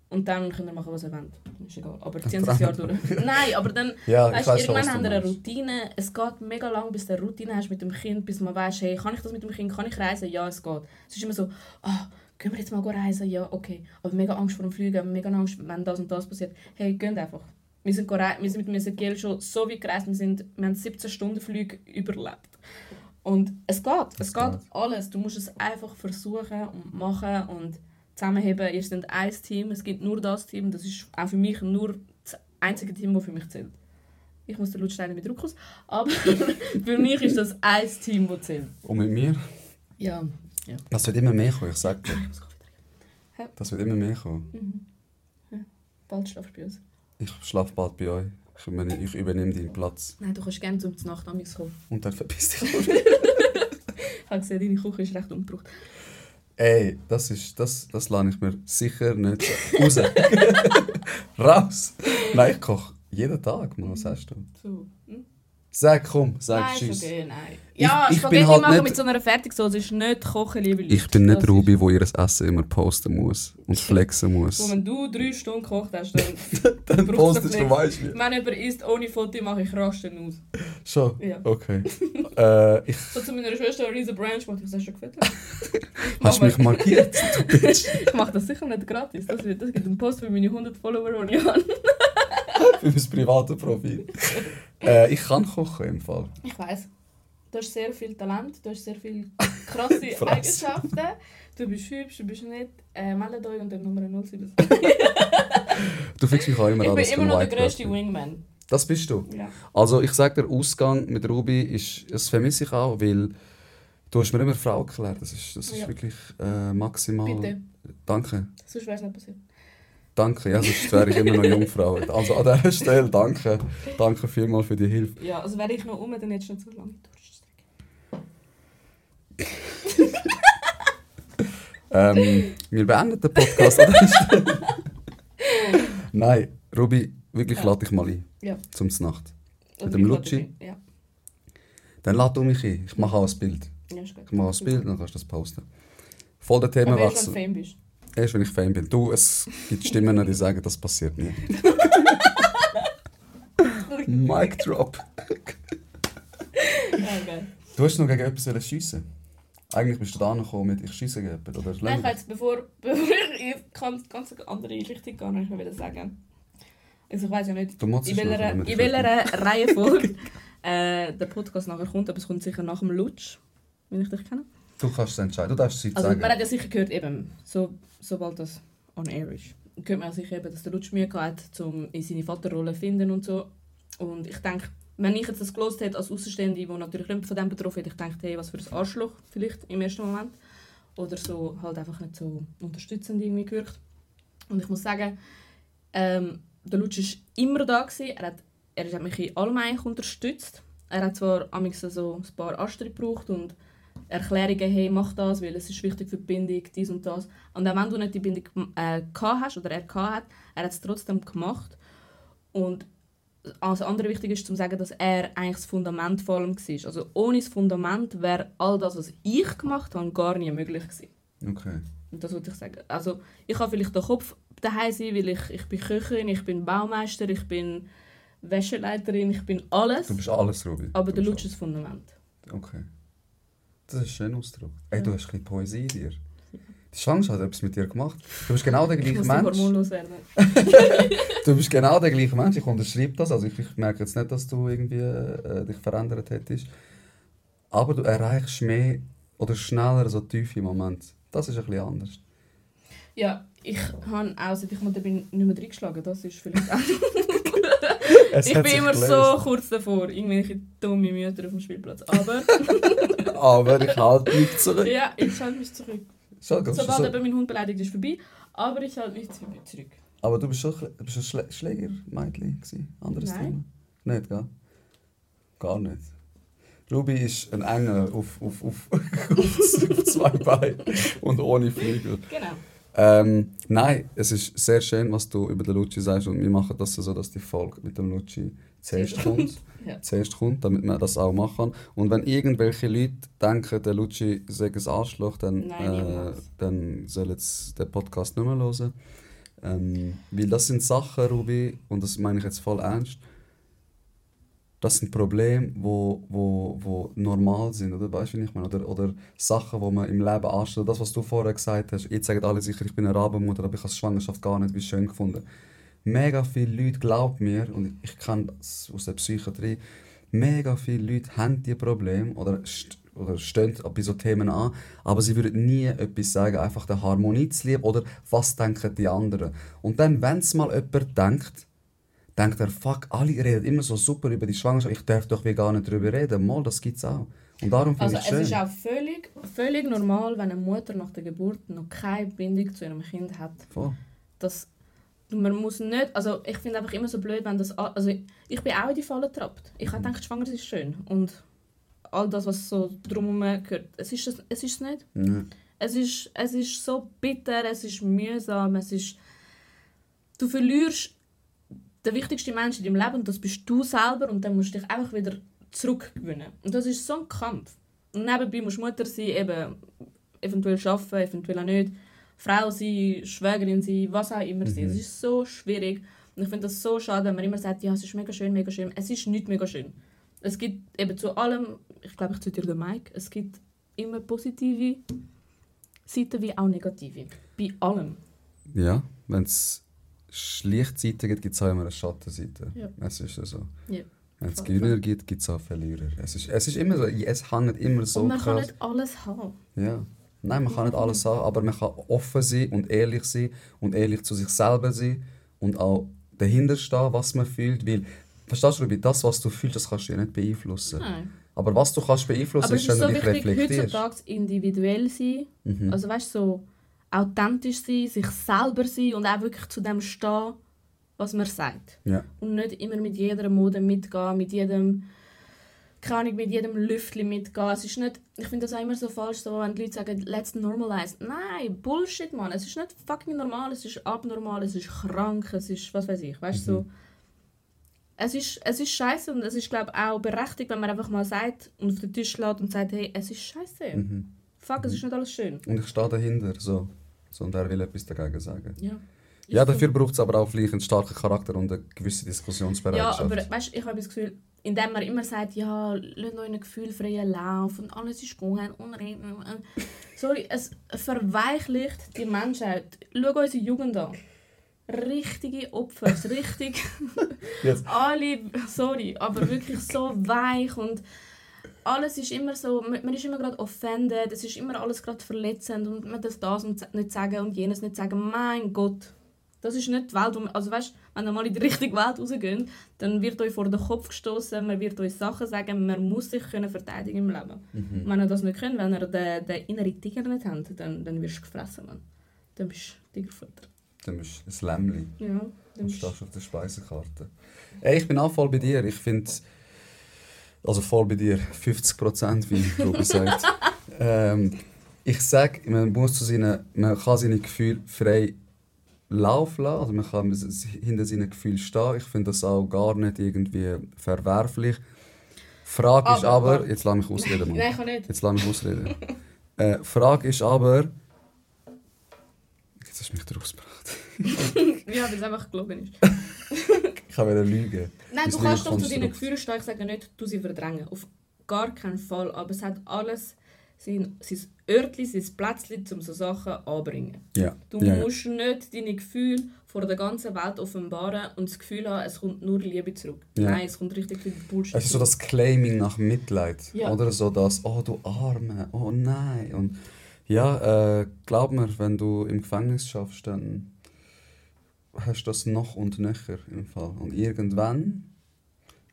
Und dann können wir machen, was ihr wollt. Ist egal. Aber ziehen sie das Jahr durch. Nein, aber dann, Ja, weißt, weiß irgendwann haben wir eine. Routine. Es geht mega lang, bis du eine Routine hast mit dem Kind, bis man weiß, hey, kann ich das mit dem Kind, kann ich reisen? Ja, es geht. Es ist immer so, ah, gehen wir jetzt mal reisen? Ja, okay. Aber mega Angst vor dem Fliegen, mega Angst, wenn das und das passiert. Hey, geht einfach. Wir sind, wir sind mit dem Ezekiel schon so weit gereist, wir, sind, wir haben 17 Stunden Flüge überlebt. Und es geht, es, Es geht, geht. alles. Du musst es einfach versuchen und machen und zusammenheben. Ihr seid ein Team, es gibt nur das Team. Das ist auch für mich nur das einzige Team, das für mich zählt. Ich muss den Lutsteiner mit Druck aus. Aber für mich ist das ein Team, das zählt. Und mit mir? Ja. Das wird immer mehr kommen, ich sag dir. Das wird immer mehr kommen. Mhm. Ja. Bald schlafst du bei uns. Ich schlafe bald bei euch. Ich übernehme, ich übernehme deinen Platz. Nein, du kannst gerne zum Nacht mich kommen. Und dann verpiss dich. Ich habe gesehen, deine Küche ist recht umgebraucht. Ey, das ist, das, das lasse ich mir sicher nicht raus. Raus! Nein, ich koche jeden Tag, Mann, was sagst du? So. Hm? Sag, komm, sag nein, Tschüss. okay, nein. Ich- Ja, ich bin Spaghetti halt machen nicht- mit so einer Fertigsoße ist nicht kochen, liebe Leute. Ich bin nicht Das Ruby, wo ihr Essen immer posten muss und flexen muss. wenn du drei Stunden gekocht hast, dann Dann postest du, weißt du. Wenn jemand isst ohne Foto, mache ich rasten aus. Schon? Ja. Okay. äh, ich, So zu meiner Schwester riesen Branch macht, ich sag schon gefällt. hast du mich markiert, du Bitch. Ich mache das sicher nicht gratis. Das, wird, das gibt einen Post für meine 100 Follower, die ich habe. Für mein privates Profil. Äh, ich kann kochen im Fall. Ich weiß. Du hast sehr viel Talent, du hast sehr viele krasse. Eigenschaften. Du bist hübsch, du bist nett. Äh, meldet euch unter Nummer 07. Du fixst mich auch immer Ich bin immer noch der grösste. Wingman. Das bist du. Ja. Also ich sage der Ausgang mit Ruby ist, das vermisse ich auch, weil du hast mir immer Frau erklärt. Das ist, das ist Ja. wirklich äh, maximal. Bitte. Danke. Sonst wäre es nicht passiert. Danke, ja, sonst wäre ich immer noch Jungfrau. Also an dieser Stelle danke. Danke vielmals für die Hilfe. Ja, also wäre ich noch um, dann hättest du nicht so lange Durststrecke. Ähm, wir beenden den Podcast an dieser Stelle. Nein, Ruby, wirklich Ja. lade dich mal ein. Ja. Zum Nacht. Oder dem Lutschi? Ja. Dann lade du mich ein. Ich mache auch ein Bild. ja. Ich mache ein Bild dann kannst du das posten. Voll der erst, wenn Themenwechsel. du Fan bist. Erst wenn ich Fan bin. Du, es gibt Stimmen, die sagen, das passiert nie. Mic drop. Du hast noch gegen etwas schiessen. Eigentlich bist du da gekommen mit ich schiesse gegen jemanden. Oder Nein, ich kann jetzt, bevor, bevor ich in ganz, ganz andere Richtung gehe, ich wieder sagen. Also ich weiß ja nicht, in welcher, in welcher Reihenfolge äh, der Podcast nachher kommt, aber es kommt sicher nach dem Lutsch, wenn ich dich kenne. Du kannst entscheiden. Du darfst es jetzt Also sagen. man hat ja sicher gehört, eben, so, sobald das on air ist, hört man ja sicher eben, dass der Lutsch Mühe hat, um in seine Vaterrolle zu finden und so. Und ich denke, wenn ich jetzt das gelost hätte als Außenstehende, die natürlich nicht von dem betroffen ist, ich denke, hey, was für ein Arschloch vielleicht im ersten Moment. Oder so halt einfach nicht so unterstützend irgendwie gewirkt. Und ich muss sagen, ähm, der Lutsch war immer da. Gewesen. Er, hat, er hat mich in allem eigentlich unterstützt. Er hat zwar amigs so ein paar Astrid gebraucht und Erklärungen, hey, mach das, weil es ist wichtig für die Bindung, dies und das. Und auch wenn du nicht die Bindung äh, gehabt hast oder er gehabt hat, er hat es trotzdem gemacht. Und das andere wichtig ist, zu sagen, dass er eigentlich das Fundament vor allem war. Also ohne das Fundament wäre all das, was ich gemacht habe, gar nie möglich gewesen. Okay. Und das wollte ich sagen. Also ich kann vielleicht den Kopf daheim sein, weil ich, ich bin Köchin, ich bin Baumeister, ich bin Wäscheleiterin, ich bin alles. Du bist alles, Ruby. aber Du der bist Lutsch ist das Fundament. Okay. Das ist ein schöner Ausdruck. Ey, du hast ein bisschen Poesie in dir. Die Schwangerschaft hat etwas mit dir gemacht. Du bist genau der Ich gleiche muss Mensch. hormonlos werden. Du bist genau der gleiche Mensch. Ich unterschreibe das. Also ich, ich merke jetzt nicht, dass du irgendwie äh, dich verändert hättest. Aber du erreichst mehr oder schneller so tiefe Momente. Das ist ein bisschen anders. Ja, ich habe auch, seit ich Mutter bin, nicht mehr reingeschlagen. Das ist vielleicht auch... Ich bin immer gelöst. so kurz davor, irgendwelche dumme Mütter auf dem Spielplatz. Aber Aber ich halte mich zurück. ja, ich schalte mich zurück. Schon, Sobald so. eben mein Hund beleidigt ist, vorbei. Aber ich halte mich zu- zurück. Aber du bist schon du bist ein Schlä Schlägermädchen gewesen. Anderes Nein. Thema. Nicht, gell? Gar nicht. Ruby ist ein Engel auf, auf, auf, auf, auf zwei Beinen und ohne Flügel. Genau. Ähm, nein, es ist sehr schön, was du über den Luci sagst und wir machen das so, dass die Folge mit dem Luci zuerst kommt. Ja. Zuerst kommt, damit wir das auch machen. Und wenn irgendwelche Leute denken, der Luci sei ein Arschloch, dann, Nein, äh, dann sollen sie den Podcast nicht mehr hören. Ähm, weil das sind Sachen, Ruby, und das meine ich jetzt voll ernst, das sind Probleme, wo, wo, wo normal sind, oder? Weißt du, wie ich meine? Oder, oder Sachen, die man im Leben anstellt. Das, was du vorher gesagt hast, jetzt sagen alle sicher, ich bin eine Rabenmutter, aber ich habe die Schwangerschaft gar nicht wie schön gefunden. Mega viele Leute glauben mir, und ich kenne das aus der Psychiatrie, mega viele Leute haben diese Probleme oder, st oder stehen bei so Themen an, aber sie würden nie etwas sagen, einfach der Harmonie zu lieb oder was denken die anderen. Und dann, wenn es mal jemand denkt, denkt er, fuck, alle reden immer so super über die Schwangerschaft, ich darf doch wie gar nicht darüber reden. Mal, das gibt's auch. Und darum Also es schön. ist auch völlig, völlig normal, wenn eine Mutter nach der Geburt noch keine Bindung zu ihrem Kind hat. Voll. Das, man muss nicht, also ich finde einfach immer so blöd, wenn das, also ich bin auch in die Falle getrappt. Ich habe gedacht, schwanger ist schön und all das, was so drumherum gehört, es ist es, es ist es nicht. Ja. Es ist, es ist so bitter, es ist mühsam, es ist... Du verlierst den wichtigsten Menschen in deinem Leben und das bist du selber und dann musst du dich einfach wieder zurückgewinnen. Und das ist so ein Kampf. Und nebenbei musst du Mutter sein, eben eventuell arbeiten, eventuell auch nicht, Frau sein, Schwägerin sein, was auch immer sein. Mhm. Es ist so schwierig. Und ich finde das so schade, wenn man immer sagt, ja, es ist mega schön, mega schön. Es ist nicht mega schön. Es gibt eben zu allem, ich glaube, ich zitiere den Mike, es gibt immer positive Seiten wie auch negative. Bei allem. Ja, wenn es Lichtseiten gibt, gibt es auch immer eine Schattenseite. Ja. Es ist so. Ja. Wenn es Gewinner gibt, gibt es auch Verlierer. Es ist, es ist immer so, es hängt immer so Und man kann krass. nicht alles haben. Ja. Nein, man kann nicht alles sagen, aber man kann offen sein und ehrlich sein und ehrlich zu sich selber sein und auch dahinter stehen, was man fühlt, weil verstehst du, Ruby, das, was du fühlst, das kannst du ja nicht beeinflussen. Nein. Aber was du kannst beeinflussen, ist, ist wenn so du dich wichtig, reflektierst. heutzutage individuell sein. Mhm. Also weißt du, so authentisch sein, sich selber sein und auch wirklich zu dem stehen, was man sagt. Ja. Und nicht immer mit jeder Mode mitgehen, mit jedem, keine Ahnung, mit jedem Lüftchen mitgehen. Es ist nicht, ich finde das auch immer so falsch, so, wenn die Leute sagen, let's normalize. Nein, Bullshit, Mann. Es ist nicht fucking normal, es ist abnormal, es ist krank, es ist, was weiß ich, weißt du, so. Es ist, es ist scheiße und es ist, glaube ich, auch berechtigt, wenn man einfach mal sagt und auf den Tisch lädt und sagt, hey, es ist scheiße. Mhm. Fuck, es ist nicht alles schön. Und ich stehe dahinter, so. so. Und er will etwas dagegen sagen. Ja. Ja, dafür braucht es aber auch vielleicht einen starken Charakter und eine gewisse Ja, Diskussionsbereitschaft. aber weißt, ich habe das Gefühl, indem man immer sagt, ja, lasst euch einen gefühlfreien Lauf und alles ist gut und reden. Sorry, es verweichlicht die Menschheit. Schau unsere Jugend an. Richtige Opfer, richtig. Jetzt. Alle, sorry, aber wirklich so weich und alles ist immer so, man ist immer gerade offended, es ist immer alles gerade verletzend und man darf das und nicht sagen und jenes nicht sagen. Mein Gott, das ist nicht die Welt, wo man, also weißt, wenn ihr mal in die richtige Welt rausgeht, dann wird euch vor den Kopf gestoßen, man wird euch Sachen sagen, man muss sich können verteidigen im Leben. Mhm. Wenn ihr das nicht könnt, wenn ihr den, den inneren Tiger nicht habt, dann, dann wirst du gefressen, Mann. Dann bist du Tigerfutter. Dann bist du ein Lämmli Ja, dann bist stehst auf der Speisekarte. Ey, ich bin auch voll bei dir. Ich finde, also voll bei dir, 50%, wie Ruby sagt. ähm, ich sage, man muss zu seinen, man kann seine Gefühle frei laufen lassen, also man kann hinter seinen Gefühlen stehen. Ich finde das auch gar nicht irgendwie verwerflich. Frage ist Aber- aber, jetzt lass mich ausreden, Mann. Nein, ich kann nicht. Jetzt lass mich ausreden. äh, Frage ist aber, jetzt hast du mich rausgebracht. Ja, weil es einfach gelogen ist. Ich kann wieder lügen. Nein, Mein du kannst doch zu deinen Gefühlen stehen. Ich sage nicht, du sie verdrängen. Auf gar keinen Fall. Aber es hat alles sein, sein Örtchen, sein Plätzchen, um so Sachen anzubringen. Ja. Du ja, ja. musst nicht deine Gefühle vor der ganzen Welt offenbaren und das Gefühl haben, es kommt nur Liebe zurück. Nein, es kommt richtig viel Bullshit. Es ist so das Claiming nach Mitleid. Oder so das, oh du Arme, oh nein. Und ja, äh, glaub mir, wenn du im Gefängnis schaffst, dann hast du das noch und nöcher im Fall. Und irgendwann,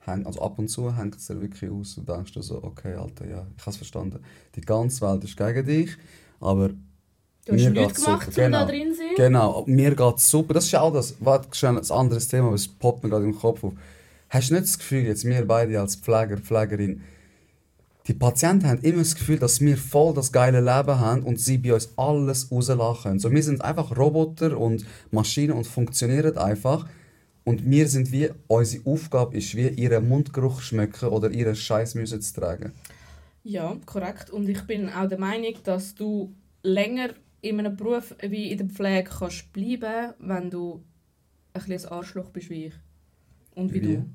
häng- also ab und zu hängt es dir wirklich aus und denkst du so, okay, Alter, ja, ich habe es verstanden. Die ganze Welt ist gegen dich, aber du hast mir nichts gemacht, super. um da Genau. drin sein. Genau, mir geht es super. Das ist ja auch das, warte, schnell ein anderes Thema, aber es poppt mir gerade im Kopf auf. Hast du nicht das Gefühl, jetzt wir beide als Pfleger, Pflegerin, die Patienten haben immer das Gefühl, dass wir voll das geile Leben haben und sie bei uns alles rauslassen können. So, wir sind einfach Roboter und Maschinen und funktionieren einfach. Und wir sind wie, unsere Aufgabe ist wie, ihren Mundgeruch schmecken oder ihren Scheiß müssen zu tragen. Ja, korrekt. Und ich bin auch der Meinung, dass du länger in einem Beruf wie in der Pflege kannst bleiben, wenn du ein bisschen ein Arschloch bist wie ich. Und wie, Wie? du.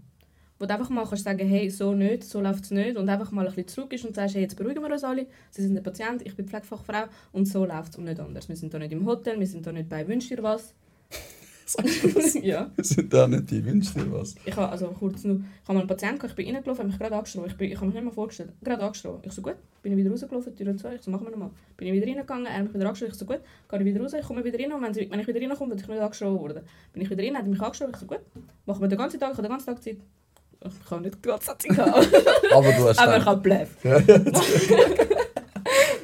Wo du einfach mal kannst sagen, hey, so nicht, so läuft es nicht. Und einfach mal ein bisschen zurück ist und sagst, hey, jetzt beruhigen wir uns alle. Sie sind ein Patient, ich bin Pflegefachfrau und so läuft es und nicht anders. Wir sind hier nicht im Hotel, wir sind hier nicht bei Wünsch dir was. ja. Sind da nicht die, wünsch dir was. Ich habe also kurz nur, ich habe mal einen Patienten gehabt, ich bin reingelaufen, habe mich gerade angeschlagen. Ich, bin, ich habe mich nicht mal vorgestellt. Gerade angeschlagen. Ich so, gut, bin ich wieder rausgelaufen, Tür zu, ich so, machen wir nochmal. Bin ich wieder reingegangen, er hat mich wieder angeschlagen, ich so, gut, gehe ich wieder raus, ich komme wieder rein und wenn, sie, wenn ich wieder reinkomme, werde ich wieder angeschlagen worden. Bin ich wieder rein, hat er mich angeschlagen, ich so, gut, machen wir den ganzen Tag, ich habe den ganzen Tag Zeit. Ich habe nicht Zeit gehabt, Aber du hast aber ich habe bleibt.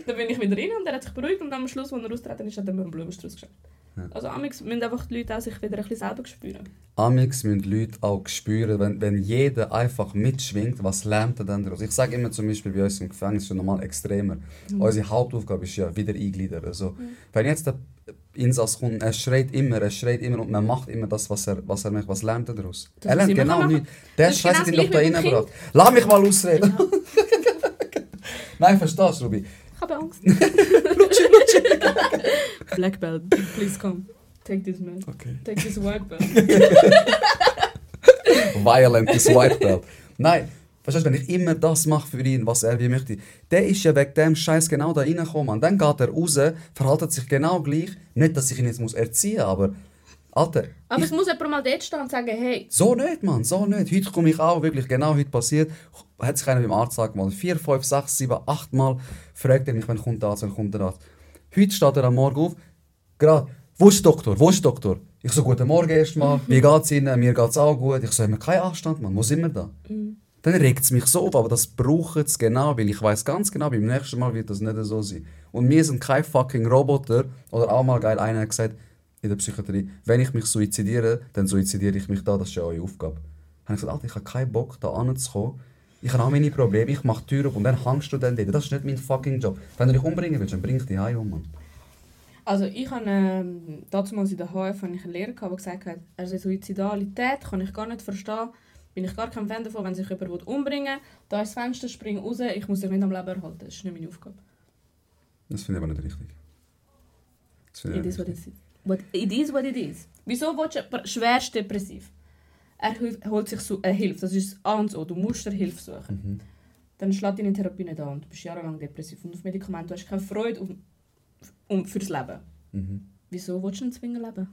Dann bin ich wieder rein und er hat sich beruhigt und am Schluss, als er austreten ist, hat er mir einen Blumenstrauß geschenkt. Ja. Also amix müssen einfach die Leute auch sich wieder ein bisschen selber spüren. Amix müssen die Leute auch spüren, wenn, wenn jeder einfach mitschwingt, was lernt er dann daraus? Ich sage immer zum Beispiel bei uns im Gefängnis schon normal extremer. Unsere Hauptaufgabe ist ja wieder eingliedern. Also, Wenn jetzt der Insass kommt, er schreit immer, er schreit immer und man macht immer das, was er, was er macht. Was lernt er daraus? Das, er lernt genau nichts. Der Scheiß hat genau ihn doch da reingebracht. Lass mich mal ausreden! Nein, verstehst du, Ruby? Ich habe Angst. Black belt, please come. Take this man. Okay. Take this white belt. violent as white belt. Nein, verstehst du, wenn ich immer das mache für ihn, was er wie möchte, der ist ja wegen dem Scheiß genau da reingekommen. Und dann geht er raus, verhaltet sich genau gleich. Nicht, dass ich ihn jetzt muss erziehen muss, aber. Alter, Aber ich, es muss jemand mal dort stehen und sagen, hey, so nicht, Mann, so nicht. Heute komme ich auch wirklich genau heute passiert. Hat sich einer beim Arzt angemeldet. Vier, fünf, sechs, sieben, acht Mal fragt er mich, wann kommt der Arzt, wann kommt der Arzt. Heute steht er am Morgen auf, gerade wo ist der Doktor, wo ist der Doktor? Ich so, guten Morgen erstmal, wie geht's Ihnen? Mir geht's auch gut. Ich so, haben wir keinen Anstand, Mann, wo sind wir da? Dann regt es mich so auf, aber das braucht es genau, weil ich weiß ganz genau, beim nächsten Mal wird das nicht so sein. Und wir sind kein fucking Roboter. Oder auch mal geil, einer hat gesagt, in der Psychiatrie, wenn ich mich suizidiere, dann suizidiere ich mich da, das ist ja eure Aufgabe. Dann habe ich gesagt, Alter, ich habe keinen Bock, da anzukommen. Ich habe auch meine Probleme, ich mache Tür auf und dann hängst du dann dort. Das ist nicht mein fucking Job. Wenn du dich umbringen willst, dann bring dich heim um, Mann. Also ich habe ähm, damals in der HF habe ich einen Lehrer gehabt, der gesagt hat, also Suizidalität kann ich gar nicht verstehen, bin ich gar kein Fan davon, wenn sich jemand umbringen will, da ist das Fenster, spring raus, ich muss dich nicht am Leben erhalten, das ist nicht meine Aufgabe. Das finde ich aber nicht richtig. Das finde It ich is what it is. What, it is what it is. Wieso willst du schwerst depressiv? Er hol- holt sich so eine Hilfe, das ist A und das O, du musst dir Hilfe suchen. Mhm. Dann schlägt deine Therapie nicht an und du bist jahrelang depressiv und auf Medikamente, du hast keine Freude um, um, fürs Leben. Mhm. Wieso willst du ihn zwingen leben?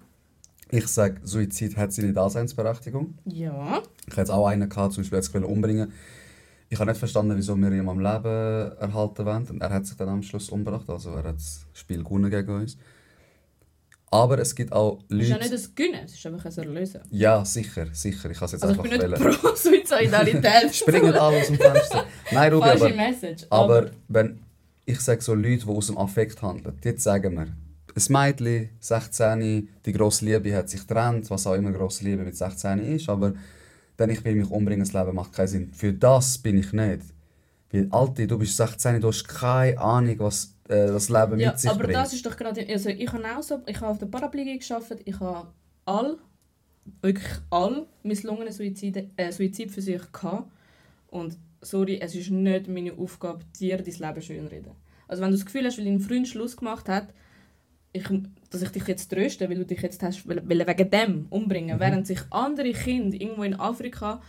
Ich sage, Suizid hat seine Daseinsberechtigung. Ja. Ich hatte auch einen, gehabt, zum Beispiel jetzt umbringen. Ich habe nicht verstanden, wieso wir ihn am Leben erhalten wollen. Und er hat sich dann am Schluss umgebracht. Also er hat das Spiel gewonnen gegen uns. Aber es gibt auch Es ist ja nicht Leute... ein Gönnen, es ist einfach ein Erlösen. Ja, sicher, sicher. Ich kann es jetzt Also ich einfach bin nicht wählen. pro Suizidalität. Springen alle aus dem Fenster. Nein, Ruby, Falsche aber... Message. Aber wenn ich sage so Leute, die aus dem Affekt handeln, die sagen mir, ein Mädchen, 16, die grosse Liebe hat sich getrennt, was auch immer grosse Liebe mit 16 ist, aber dann ich will mich umbringen, das Leben macht keinen Sinn. Für das bin ich nicht. Weil, Alte, du bist 16, du hast keine Ahnung, was äh, das Leben ja, mit sich aber bringt. das ist doch gerade... Also ich habe auch so... Ich habe auf der Paraplegie gearbeitet, ich habe all, wirklich all misslungene Suizide, äh, Suizidversuche gehabt. Und sorry, es ist nicht meine Aufgabe, dir dein Leben schönreden. Also wenn du das Gefühl hast, weil dein Freund Schluss gemacht hat, ich, dass ich dich jetzt tröste, weil du dich jetzt hast, weil, weil wegen dem umbringen, während sich andere Kinder irgendwo in Afrika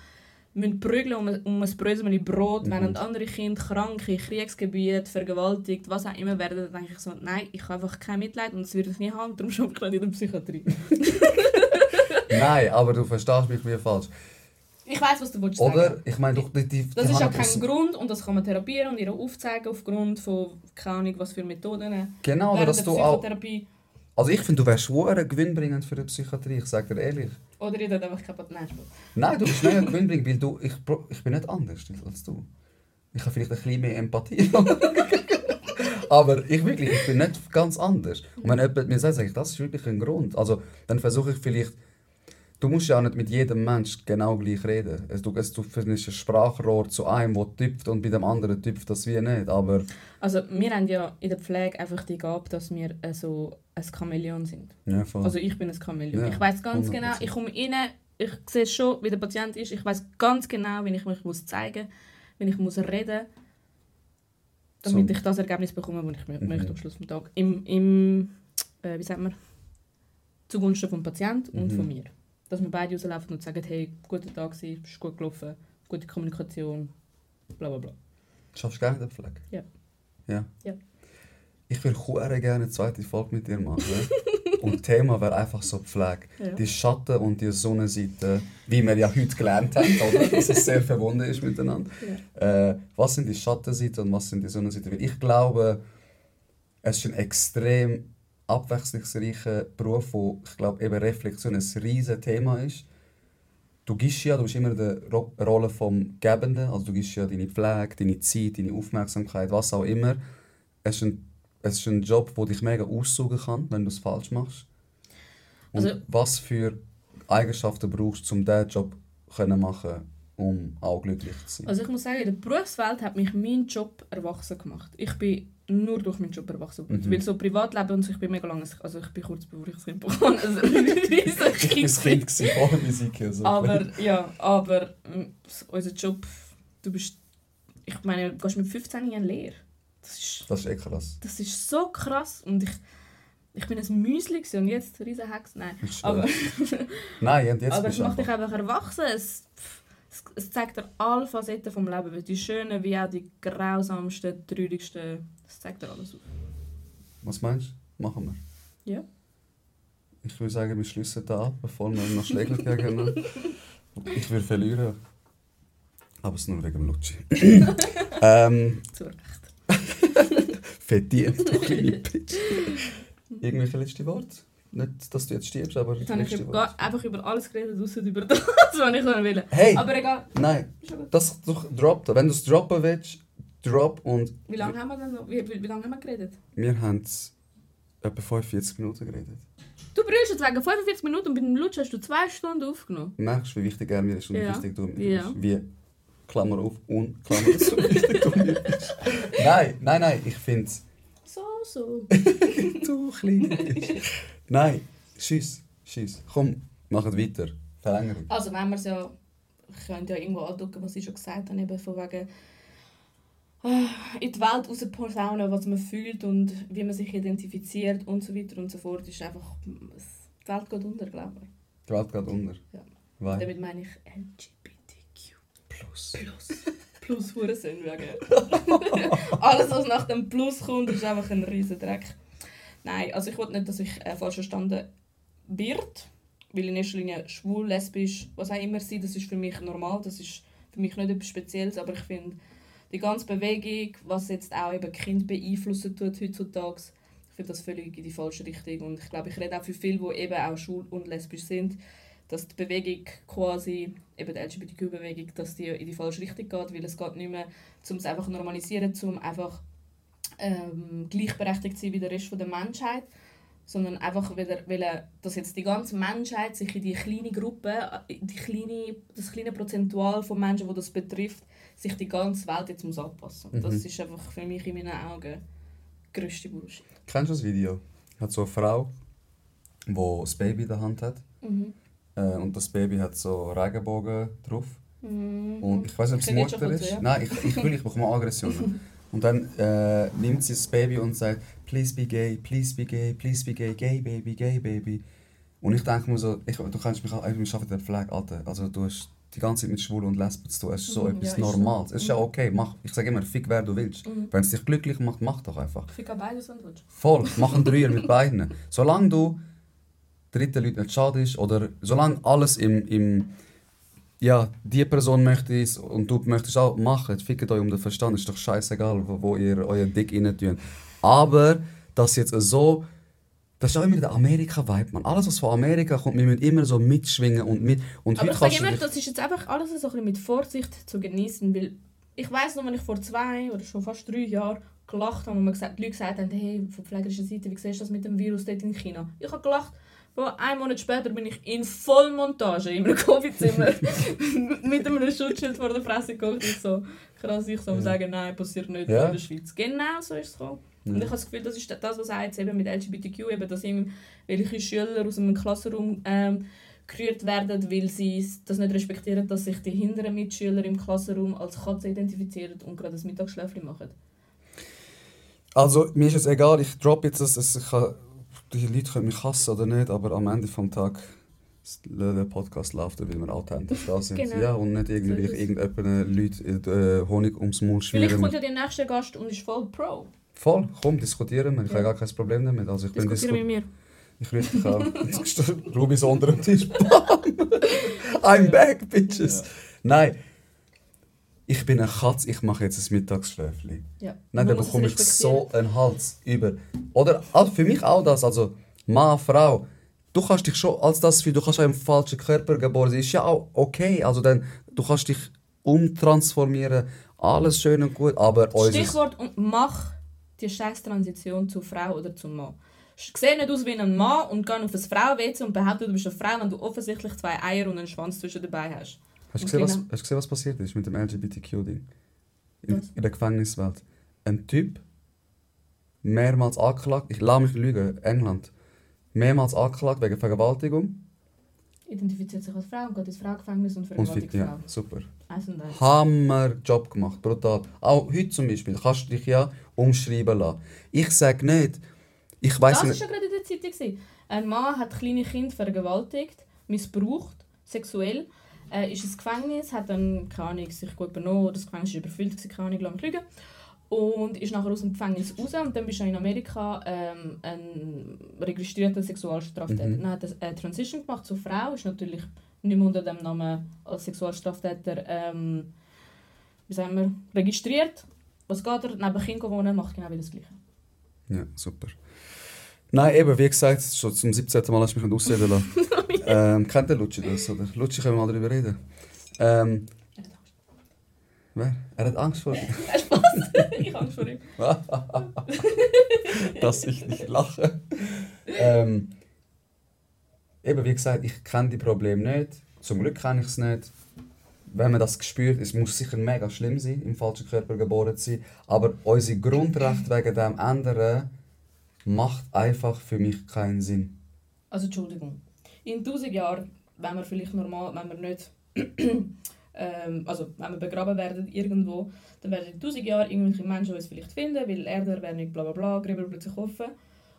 müssen prügeln um, ein- um ein Brösel Brot, während andere Kinder krank in Kriegsgebieten, vergewaltigt, was auch immer werden, dann denke ich so, nein, ich habe einfach kein Mitleid und das würde ich nie haben, darum arbeite ich in der Psychiatrie. Nein, aber du verstehst mich wie falsch. Ich weiß, was du willst sagen. Oder? Ich meine, doch, die, die, Das die ist ja kein Grund und das kann man therapieren und ihr aufzeigen aufgrund von, keine Ahnung, was für Methoden. Genau, oder während dass du auch... Psychotherapie. Also ich finde, du wärst schwer gewinnbringend für die Psychiatrie, ich sage dir ehrlich. Oder ihr tut einfach kaputt. Nein. Nein, du bist mega gewinnbringend, weil du, ich, ich bin nicht anders als du. Ich habe vielleicht ein bisschen mehr Empathie. Aber ich wirklich, ich bin nicht ganz anders. Und wenn jemand mir sagt, sage ich, das ist wirklich ein Grund. Also dann versuche ich vielleicht, du musst ja auch nicht mit jedem Mensch genau gleich reden. Es, du, es, du findest ein Sprachrohr zu einem, der tüpft und bei dem anderen tüpft das wie nicht. Aber Also wir haben ja in der Pflege einfach die Gabe, dass wir äh, so ein Chamäleon sind. ja. Also ich bin ein Chamäleon. Ja, ich weiß ganz 100%. genau, ich komme rein, ich sehe schon, wie der Patient ist. Ich weiß ganz genau, wie ich mich muss zeigen muss, wie ich muss reden damit So. ich das Ergebnis bekomme, das ich Mhm. möchte am Schluss des Tages. Im, im äh, wie sagt man, zugunsten vom Patienten und Mhm. von mir. Dass wir beide rauslaufen und sagen, hey, guter Tag war, bist gut gelaufen, gute Kommunikation, bla bla bla. Schaffst du gerne den Pflege? Ja. Ja? Ja. Ich würde sehr gerne eine zweite Folge mit dir machen. und das Thema wäre einfach so Pflege. Ja. Die Schatten- und die Sonnenseite, wie wir ja heute gelernt haben, oder? dass es sehr verbunden ist miteinander. Äh, was sind die Schattenseiten und was sind die Sonnenseiten? Weil ich glaube, es ist ein extrem abwechslungsreicher Beruf, wo ich glaube, eben Reflexion ein riesiges Thema ist. Du gibst ja, du bist immer in der Ro Rolle vom Gebenden, also du gibst ja deine Pflege, deine Zeit, deine Aufmerksamkeit, was auch immer. Es ist ein, es ist ein Job, der dich mega aussaugen kann, wenn du es falsch machst. Und Also- was für Eigenschaften brauchst du, um diesen Job können machen um auch glücklich zu sein? Also ich muss sagen, in der Berufswelt hat mich mein Job erwachsen gemacht. Ich bin nur durch meinen Job erwachsen. Mhm. Weil so Privatleben und so, ich bin mega lange, also ich bin kurz bevor ich das Kind bekommen also ich bin das Kind vor der Musik. Also. Aber ja, aber s- unser Job, du bist, ich meine, du gehst mit 15 Jahren Lehre. Das ist, Das ist eh krass. das ist so krass und ich, ich bin ein Müsli und jetzt ein riesen Hex. Nein, aber, Nein, jetzt aber es macht dich einfach... erwachsen. Es, es, es zeigt dir alle Facetten vom Leben, die schönen wie auch die grausamsten, traurigsten. Es zeigt dir alles auf. Was meinst du? Machen wir. Ja. Ich würde sagen, wir schließen da ab, bevor wir noch Schläge gegen Ich würde verlieren. Aber es ist nur wegen dem Lutschi. ähm, Zu Recht. verdient, du kleine Bitch. Irgendwelche letzte Worte? Nicht, dass du jetzt stirbst, aber Jetzt habe ich über, einfach über alles geredet, außer über das, was ich will. Hey! Aber egal. Nein, ja das doch drop. Wenn du es droppen willst, drop und Wie lange haben wir denn noch? Wie, wie, wie lange haben wir geredet? wir haben etwa 45 Minuten geredet. Du brüllst jetzt wegen 45 Minuten und bei dem Lutsch hast du zwei Stunden aufgenommen. Merkst du, wie wichtig er mir ist und wie Ja. wichtig du mir Ja. bist? Wie, Klammer auf und Klammer zu. Nein, nein, nein, ich finde So, so. du kleiner. Nein, schieß, schieß. Komm, machen weiter. Verlängerung. Also wenn wir es ja... Ich könnte ja irgendwo andrücken, was ich schon gesagt habe, eben von wegen... äh, in die Welt rausposaunen, was man fühlt und wie man sich identifiziert und so weiter und so fort, ist einfach... Die Welt geht unter, glaube ich. Die Welt geht unter. Ja. Weil. Damit meine ich LGBTQ. Plus. Plus. Plus Hurensohn wegen. Alles, was nach dem Plus kommt, ist einfach ein riesen Dreck. Nein, also ich will nicht, dass ich äh, falsch verstanden wird. Weil in erster Linie schwul, lesbisch, was auch immer sein, das ist für mich normal. Das ist für mich nicht etwas Spezielles, aber ich finde, die ganze Bewegung, was jetzt auch eben Kind beeinflussen tut heutzutage, ich finde das völlig in die falsche Richtung. Und ich glaube, ich rede auch für viele, die eben auch schwul und lesbisch sind, dass die Bewegung quasi, eben die LGBTQ-Bewegung, dass die in die falsche Richtung geht, weil es geht nicht mehr, um es einfach normalisieren, um einfach ähm, gleichberechtigt zu sein wie der Rest von der Menschheit, sondern einfach wieder, weil dass jetzt die ganze Menschheit sich in die kleine Gruppe, die kleine, das kleine Prozentual von Menschen, wo das betrifft, sich die ganze Welt jetzt muss anpassen. Und Das Mhm. ist einfach für mich in meinen Augen grösste Bullshit. Kennst du das Video? Hat so eine Frau, die das Baby in der Hand hat. Mhm. Äh, und das Baby hat so Regenbogen drauf. Mhm. Und ich weiß nicht, ob es Mutter ist. ja. Nein, ich, ich will, ich bekomme Aggressionen. Und dann äh, nimmt sie das Baby und sagt, please be gay, please be gay, please be gay, gay baby, gay baby. Und ich denke mir so, ich, du kannst mich auch, ich arbeite in der Pflege, Alter. Also du hast die ganze Zeit mit Schwulen und Lesben zu tun. Es ist so Mhm, etwas ja, ist so. Normales. Es ist ja okay, mach, ich sage immer, fick wer du willst. Mhm. Wenn es dich glücklich macht, mach doch einfach. Ich finde beides und willst. Voll, mach einen Dreier mit beiden. Solange du dritten Leuten nicht schadest oder solange alles im, im ja, die Person möchte es und du möchtest auch machen, fickt euch um den Verstand, ist doch scheißegal, wo, wo ihr euer Dick rein tun. Aber, das jetzt so, das ist auch immer der Amerika-Vibe, man. Alles, was von Amerika kommt, wir müssen immer so mitschwingen und mit. Und Aber ich sage immer, das ist jetzt einfach alles so ein bisschen mit Vorsicht zu genießen, weil ich weiß noch, wenn ich vor zwei oder schon fast drei Jahren gelacht habe und mir gesagt, die Leute gesagt haben, hey, von pflegerischer Seite, wie siehst du das mit dem Virus dort in China? Ich habe gelacht, aber einen Monat später bin ich in Vollmontage in einem Covid-Zimmer mit einem Schutzschild vor der Fresse geguckt und so. Krass, ich soll sagen, nein, passiert nicht Ja. in der Schweiz. Genau so ist es gekommen. Und ich habe das Gefühl, das ist das, was auch jetzt eben mit LGBTQ, eben, dass irgendwelche Schüler aus einem Klassenraum ähm, gerührt werden, weil sie das nicht respektieren, dass sich die hinteren Mitschüler im Klassenraum als Katze identifizieren und gerade das Mittagsschläfchen machen. Also, mir ist es egal, ich drop jetzt das, ich kann, die Leute können mich hassen oder nicht, aber am Ende vom Tag der Podcast läuft, weil wir authentisch da sind. Genau. Ja, und nicht irgendwie So irgendjemanden Leute äh, Honig ums Maul Vielleicht schmieren. kommt ja der nächste Gast und ist voll pro. Voll, komm, diskutieren wir. Ich Ja. habe gar kein Problem damit. Also ich bin Diskutieren mit disku mir. Ich rufe dich an. Ruby so unter dem Tisch. Bam! I'm back, bitches. Nein. Ich bin eine Katze, ich mache jetzt ein Mittagsschläfchen. Ja. Nein, dann bekomme ich so einen Hals über. Oder also für mich auch das, also Mann, Frau. Du kannst dich schon als das für du kannst auch im falschen Körper geboren sein. Ist ja auch okay. Also dann, du kannst dich umtransformieren. Alles schön und gut, aber Stichwort und mach die scheiß Transition zu Frau oder zum Mann. Seh nicht aus wie ein Mann und geh auf ein Frau-WC und behaupte, du bist eine Frau, wenn du offensichtlich zwei Eier und einen Schwanz zwischen dabei hast. Hast du gesehen, was, genau- hast gesehen, was passiert ist mit dem LGBTQ-Ding? In, in der Gefängniswelt. Ein Typ, mehrmals angeklagt, ich lasse mich lügen, England, mehrmals angeklagt wegen Vergewaltigung. Identifiziert sich als Frau und geht ins Frauengefängnis und Und vergewaltigt ja, Frau. super. Eins. Hammer Job gemacht, brutal. Auch heute zum Beispiel kannst du dich ja umschreiben lassen. Ich sage nicht, ich weiß Das war nicht. schon gerade in der Zeitung. Ein Mann hat kleine Kinder vergewaltigt, missbraucht, sexuell, äh, ist ins Gefängnis, hat dann, keine Ahnung, sich gut benommen, das Gefängnis war überfüllt, gewesen, keine Ahnung, lass mich lügen. Und ist nachher aus dem Gefängnis raus und dann bist du in Amerika ähm, ein registrierter Sexualstraftäter. Mhm. Dann hat er eine Transition gemacht zur Frau, ist natürlich nicht mehr unter dem Namen als Sexualstraftäter ähm, wie sagen wir, registriert. Was geht er? Neben Kind wohnen, macht genau das Gleiche. Ja, super. Nein, eben, wie gesagt, schon zum 17. Mal hast du mich nicht ausreden lassen. ähm, kennt der Lutschi das, oder? Lutschi, können wir mal darüber reden. Ähm, wer? Er hat Angst vor dir. ich habe Angst vor ihm. dass ich nicht lache. Ähm, eben, wie gesagt, ich kenne die Probleme nicht. Zum Glück kenne ich es nicht. Wenn man das spürt, es muss sicher mega schlimm sein, im falschen Körper geboren zu sein. Aber unsere Grundrechte wegen dem ändern, macht einfach für mich keinen Sinn. Also Entschuldigung. In 1000 Jahren, wenn wir vielleicht normal, wenn wir nicht, ähm, also wenn wir begraben werden irgendwo, dann werden in 1000 Jahren irgendwelche Menschen uns vielleicht finden, weil Erderwärmung, bla bla bla, Gräber plötzlich offen.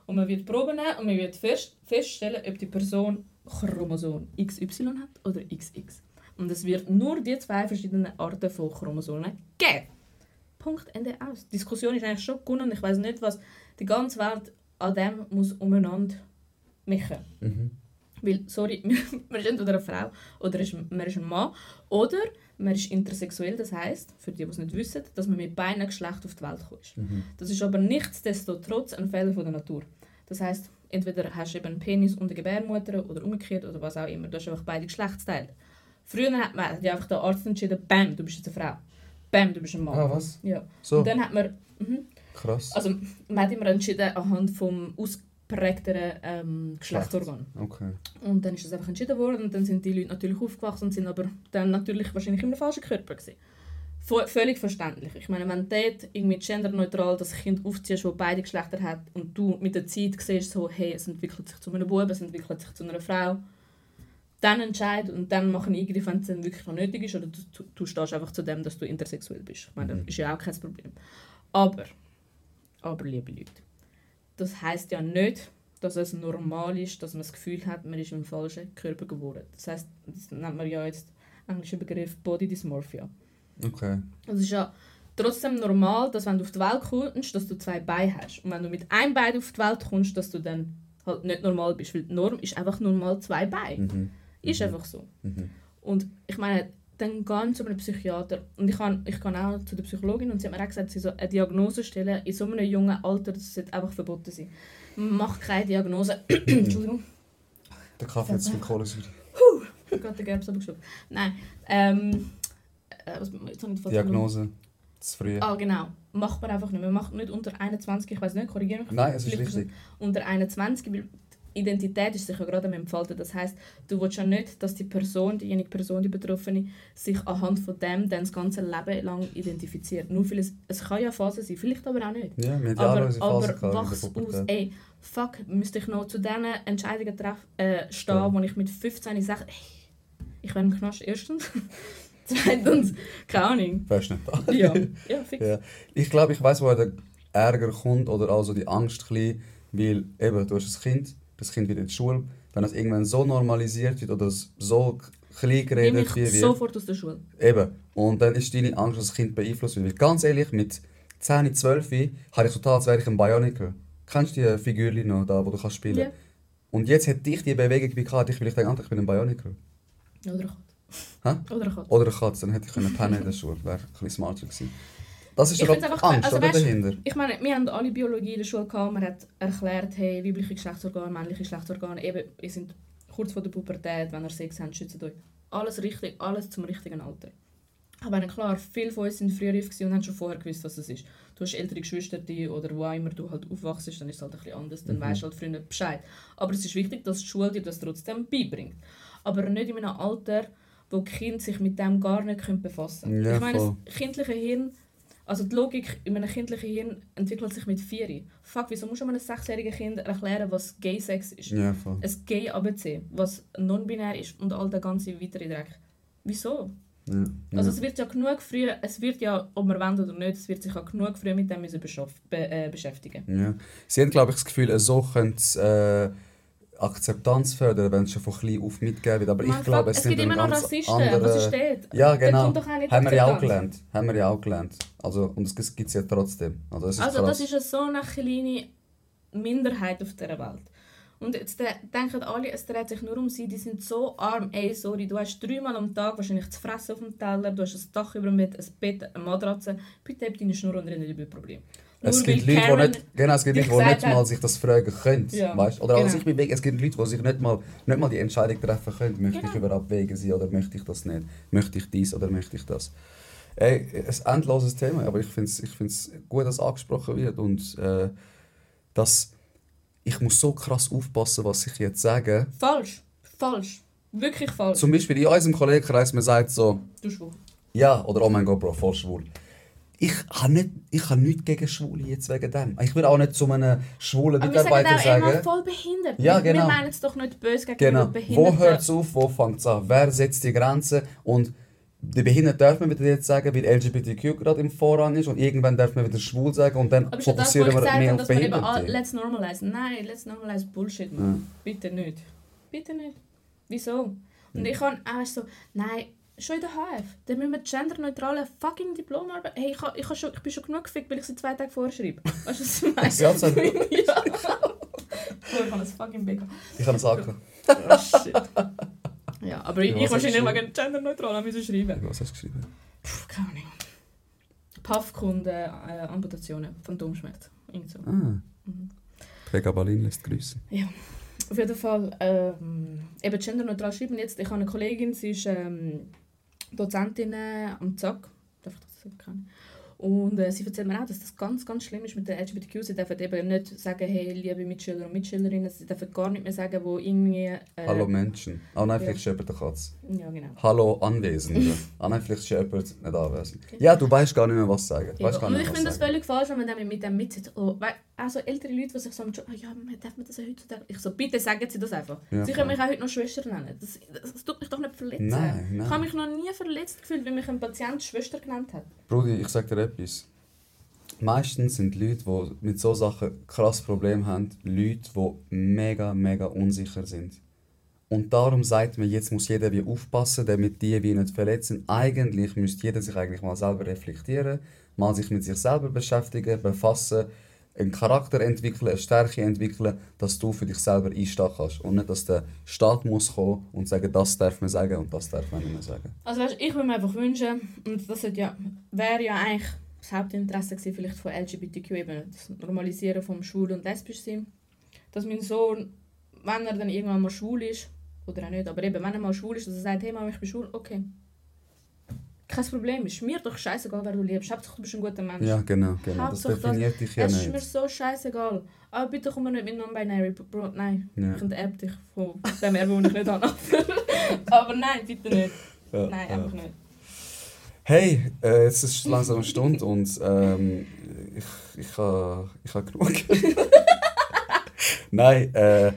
Und man wird Proben nehmen und man wird fest, feststellen, ob die Person Chromosom XY hat oder XX. Und es wird nur die zwei verschiedenen Arten von Chromosomen geben. Punkt, Ende aus. Die Diskussion ist eigentlich schon gewonnen und ich weiß nicht, was die ganze Welt an dem muss umeinander machen. Mhm. Weil, sorry, man ist entweder eine Frau oder ist- man ist ein Mann oder man ist intersexuell, das heißt, für die, die es nicht wissen, dass man mit beiden Geschlechtern auf die Welt kommt. Mhm. Das ist aber nichtsdestotrotz ein Fehler von der Natur. Das heißt, entweder hast du eben einen Penis und eine Gebärmutter oder umgekehrt oder was auch immer. Du hast einfach beide Geschlechtsteile. Früher hat man hat einfach der Arzt entschieden, bam, du bist jetzt eine Frau. Bam, du bist ein Mann. Ah, was? Ja. So, Und dann hat man, mhm, krass. also man hat immer entschieden anhand vom ausprägteren ähm, Geschlechtsorgan. Okay. Und dann ist das einfach entschieden worden und dann sind die Leute natürlich aufgewachsen und sind aber dann natürlich wahrscheinlich in einem falschen Körper gewesen. Vo- Völlig verständlich. Ich meine, wenn du dort irgendwie genderneutral das Kind aufziehst, das beide Geschlechter hat und du mit der Zeit siehst, so, hey, es entwickelt sich zu einem Buben, es entwickelt sich zu einer Frau, dann entscheid und dann machen Eingriff, wenn es dann wirklich noch nötig ist oder du, du, du stehst einfach zu dem, dass du intersexuell bist. Ich meine, das ist ja auch kein Problem. Aber, aber liebe Leute, das heißt ja nicht, dass es normal ist, dass man das Gefühl hat, man ist im falschen Körper geboren. Das heißt, das nennt man ja jetzt englischer Begriff Body Dysmorphia. Okay. Es ist ja trotzdem normal, dass wenn du auf die Welt kommst, dass du zwei Beine hast. Und wenn du mit einem Bein auf die Welt kommst, dass du dann halt nicht normal bist. Weil die Norm ist einfach normal zwei Beine. Mhm. Ist einfach so. Mhm. Und ich meine, dann gehen zu einem Psychiater. Und ich kann, ich kann auch zu der Psychologin und sie hat mir auch gesagt, sie so eine Diagnose stellen in so einem jungen Alter, das sollte einfach verboten sein. Man macht keine Diagnose. Entschuldigung. Der Kaffee hat zu viel Kohlensäure. Ich habe gerade den Gerbs abgeschluckt. Nein. Ähm, äh, was, jetzt habe ich Diagnose. Das frühe. verloren. Ah, genau. Macht man einfach nicht. Man macht nicht unter 21, ich weiß nicht, korrigiere mich. Nein, es ist richtig. Unter 21, weil Identität ist sich ja gerade am Entfalten. Das heißt, du willst ja nicht, dass die Person, diejenige Person, die Betroffene, sich anhand von dem dann das ganze Leben lang identifiziert. Nur weil es, kann ja Phase sein, vielleicht aber auch nicht. Ja, alle Aber, aber wachs aus. Ey, fuck, müsste ich noch zu diesen Entscheidungen treff, äh, stehen, Ja. wo ich mit 15 sage, ey, ich werde im Knast erstens. Zweitens, keine Ahnung. Wärst nicht da. Ja, ja fix. Ja. Ich glaube, ich weiß, woher der Ärger kommt oder also die Angst, weil eben, du hast ein Kind, das Kind wird in die Schule, wenn das irgendwann so normalisiert wird oder so klein geredet wird, sofort aus der Schule. eben, und dann ist deine Angst, dass das Kind beeinflusst wird. Weil ganz ehrlich, mit 10, 12 habe ich total, als wäre ich ein Bioniker. Kennst du die Figürchen noch, da, wo du kannst spielen Ja. Und jetzt hätte ich die Bewegung wie gehabt, ich vielleicht denken, ich bin ein Bioniker. Oder eine Katze. Hä? Oder eine Katze. Oder eine Katze, dann hätte ich können pennen in der Schule. Wäre ein bisschen smarter gewesen. Das ist Ich doch einfach- Angst, also weißt- dahinter? Ich meine, wir haben alle Biologie in der Schule gehabt. Man hat erklärt, hey, weibliche Geschlechtsorgane, männliche Geschlechtsorgane, eben, ihr seid kurz vor der Pubertät, wenn ihr Sex habt, schützt euch. Alles richtig, alles zum richtigen Alter. Aber klar, viele von uns sind früher reif gewesen und haben schon vorher gewusst, was es ist. Du hast ältere Geschwister die, oder wo auch immer du halt aufwachst, dann ist es halt ein bisschen anders, dann Mhm. weißt du halt früher Bescheid. Aber es ist wichtig, dass die Schule dir das trotzdem beibringt. Aber nicht in einem Alter, wo die Kinder sich mit dem gar nicht befassen können. Ja, ich meine, voll. das kindliche Hirn, also die Logik in einem kindlichen Hirn entwickelt sich mit vier. Fuck, wieso musst du einem sechsjährigen Kind erklären, was Gay-Sex ist? Ja, voll. Ein Gay-ABC, was non-binär ist und all der ganze weitere Dreck. Wieso? Ja. Also ja. es wird ja genug früh, es wird ja, ob wir wollen oder nicht, es wird sich ja genug früh mit dem müssen be, äh, beschäftigen. Ja. Sie haben, glaube ich, das Gefühl, so könnte es äh, Akzeptanz fördern, wenn es schon von klein auf mitgegeben wird. Aber Man ich glaube, es, es gibt sind immer noch Rassisten, andere... was ist dort? Ja, genau. Haben wir ja auch gelernt. Haben wir ja auch gelernt. Also, und es gibt es ja trotzdem. Also, das ist Also das ist eine so eine kleine Minderheit auf dieser Welt. Und jetzt de- denken alle, es dreht sich nur um sie, die sind so arm. Ey, sorry, du hast dreimal am Tag wahrscheinlich zu fressen auf dem Teller, du hast ein Dach über dem Bett, ein Bett, eine Matratze. Bitte hab deine Schnur und rede nicht über Probleme. Es Nur gibt Leute, die nicht, genau, es gibt Leute, die nicht mal sich das fragen können. Ja, Weißt? Oder genau. also ich bewege, es gibt Leute, die sich nicht mal, nicht mal die Entscheidung treffen können, möchte ich Genau. über Abwägen sein oder möchte ich das nicht? Möchte ich dies oder möchte ich das? Ey, ein endloses Thema, aber ich finde es ich find's gut, dass es angesprochen wird und äh, dass ich muss so krass aufpassen, was ich jetzt sage. Falsch. Falsch. Wirklich falsch. Zum Beispiel in unserem Kollegenkreis, man sagt so, du schwul. ja, oder oh mein Gott, Bro, voll schwul. Ich habe nicht, ich habe nichts gegen Schwule jetzt wegen dem. Ich würde auch nicht zu einem schwulen Aber wir sagen Mitarbeiter sagen. voll behindert. Ja, Wir- genau. Wir meinen es doch nicht böse gegen Genau. Behinderten. Wo hört es auf, wo fängt es an? Wer setzt die Grenzen? Und die Behinderte darf man wieder jetzt sagen, weil LGBTQ gerade im Vorrang ist und irgendwann darf man wieder schwul sagen und dann Aber ja das, fokussieren ich wir gesagt mehr auf Behinderte. let's normalize. Nein, let's normalize Bullshit, man. Bitte nicht. Bitte nicht. Wieso? Und ich habe auch so, nein, schon in der HF, dann müssen wir genderneutrale fucking Diplomarbeit... Hey, ich, ich, schon, ich bin schon genug gefickt, weil ich sie zwei Tage vorher schreibe. Weißt du, was ich meine? Auch- ja. Oh, ich habe ein fucking Big. Ich habe es angefangen. Oh shit. Ja, aber ich, ich wahrscheinlich wegen genderneutral müssen schreiben. Was hast du geschrieben? Puh, keine Ahnung. Puffkunde, äh, Amputationen, Phantomschmerz. Irgend so. Ah. Pega Balin lässt grüßen. Ja, auf jeden Fall ähm, eben genderneutral schreiben. Jetzt, ich habe eine Kollegin, sie ist ähm, Dozentin äh, am ZAK, darf ich das kennen? Und äh, sie erzählt mir auch, dass das ganz, ganz schlimm ist mit den LGBTQ. Sie dürfen eben nicht sagen, hey, liebe Mitschüler und Mitschülerinnen, sie dürfen gar nicht mehr sagen, wo irgendwie... Äh, Hallo Menschen. Ah nein, ja. vielleicht ist jemand der Katz. Ja, genau. Hallo Anwesende. ah nein, vielleicht ist jemand nicht anwesend. Ja, du weißt gar nicht mehr, was sagen. Ja, weißt gar nicht ich mehr, finde was das völlig falsch, wenn man dann mit dem mitsitzt. Oh, weil, also ältere Leute, die sich so oh, ja, man- darf man das ja heutzutage? Ich so, bitte sagen Sie das einfach. Ja, Sie können mich auch heute noch Schwester nennen. Das, das, das tut mich doch nicht verletzen. Nein, nein. Ich habe mich noch nie verletzt gefühlt, weil mich ein Patient Schwester genannt hat. Brudi, ich sag dir etwas. Meistens sind Leute, die mit so Sachen krass Probleme haben, Leute, die mega, mega unsicher sind. Und darum sagt man, jetzt muss jeder wie aufpassen, damit die wie nicht verletzen. Eigentlich müsste jeder sich eigentlich mal selber reflektieren, mal sich mit sich selber beschäftigen, befassen, einen Charakter entwickeln, eine Stärke entwickeln, dass du für dich selber einstehen kannst. Und nicht, dass der Staat muss kommen und sagen, das darf man sagen und das darf man nicht mehr sagen. Also weißt, ich würde mir einfach wünschen, und das ja, wäre ja eigentlich das Hauptinteresse gewesen, vielleicht von LGBTQ, eben das Normalisieren vom Schwul- und Lesbischsein, dass mein Sohn, wenn er dann irgendwann mal schwul ist, oder auch nicht, aber eben, wenn er mal schwul ist, dass er sagt, hey Mama, ich bin schwul, okay. Kein Problem, ist mir doch scheißegal, wer du liebst. Hauptsache, du bist ein guter Mensch. Ja, genau, genau. Das Hauptsache das- definiert dich ja es ist mir nicht. so scheißegal. Aber bitte komm mir nicht mit Non-Binary. Bro, nein. Ja. Ich enterbe dich von dem Erbe, den ich nicht habe. Aber nein, bitte nicht. Ja, Nein, ja. einfach nicht. Hey, äh, jetzt ist langsam eine Stunde und ähm, ich, ich habe ich ha genug. Nein, äh,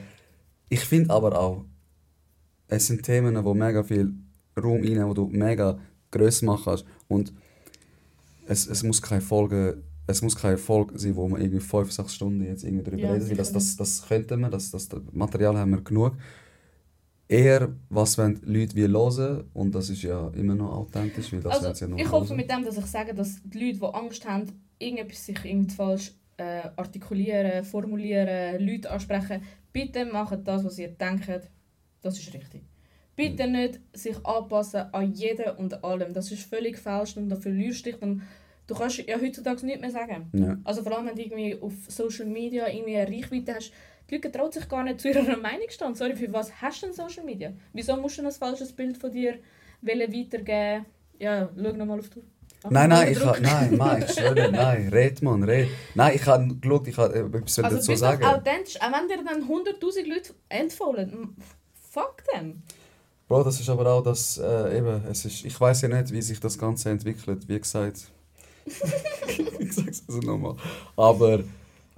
ich finde aber auch, es sind Themen, wo mega viel Raum reinnehmen, wo du mega gross machen kannst. Und es, es muss keine Folge, es muss keine Folge sein, wo man irgendwie 5, 6 Stunden jetzt irgendwie darüber Ja, redet, weil das, das, das könnten wir, das, das Material haben wir genug. Eher, was wollen die Leute wie hören und das ist ja immer noch authentisch, weil das Also, ja noch ich hoffe mit dem, dass ich sage, dass die Leute, die Angst haben, irgendetwas sich irgendwie falsch äh, artikulieren, formulieren, Leute ansprechen, bitte macht das, was ihr denkt. Das ist richtig. Bitte nicht sich anpassen an jeden und allem. Das ist völlig falsch und dafür verlierst du dich. Dann, du kannst ja heutzutage nichts mehr sagen. Ja. Also vor allem, wenn du irgendwie auf Social Media irgendwie eine Reichweite hast, die Leute trauen sich gar nicht zu ihrer Meinung stehen. Sorry, für was hast du denn Social Media? Wieso musst du ein falsches Bild von dir weitergeben? Ja, schau nochmal auf die Nein, nein, ich Druck. ha, nein, nein, ich schwöre nein, red man, red. Nein, ich habe geschaut, ich habe etwas Also dazu sagen. authentisch. Auch wenn dir dann 100'000 Leute entfolgen, m- fuck them. Bro, das ist aber auch das, äh, eben, es ist, ich weiß ja nicht, wie sich das Ganze entwickelt, wie gesagt. ich sag's also nochmal. Aber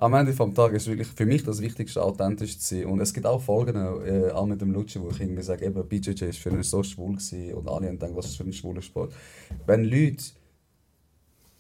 am Ende vom Tag ist wirklich für mich das Wichtigste, authentisch zu sein. Und es gibt auch Folgen, äh, auch mit dem Lutschen, wo ich irgendwie sage, eben, BJJ ist für ihn so schwul gewesen und alle haben gedacht, was ist für ein schwuler Sport. Wenn Leute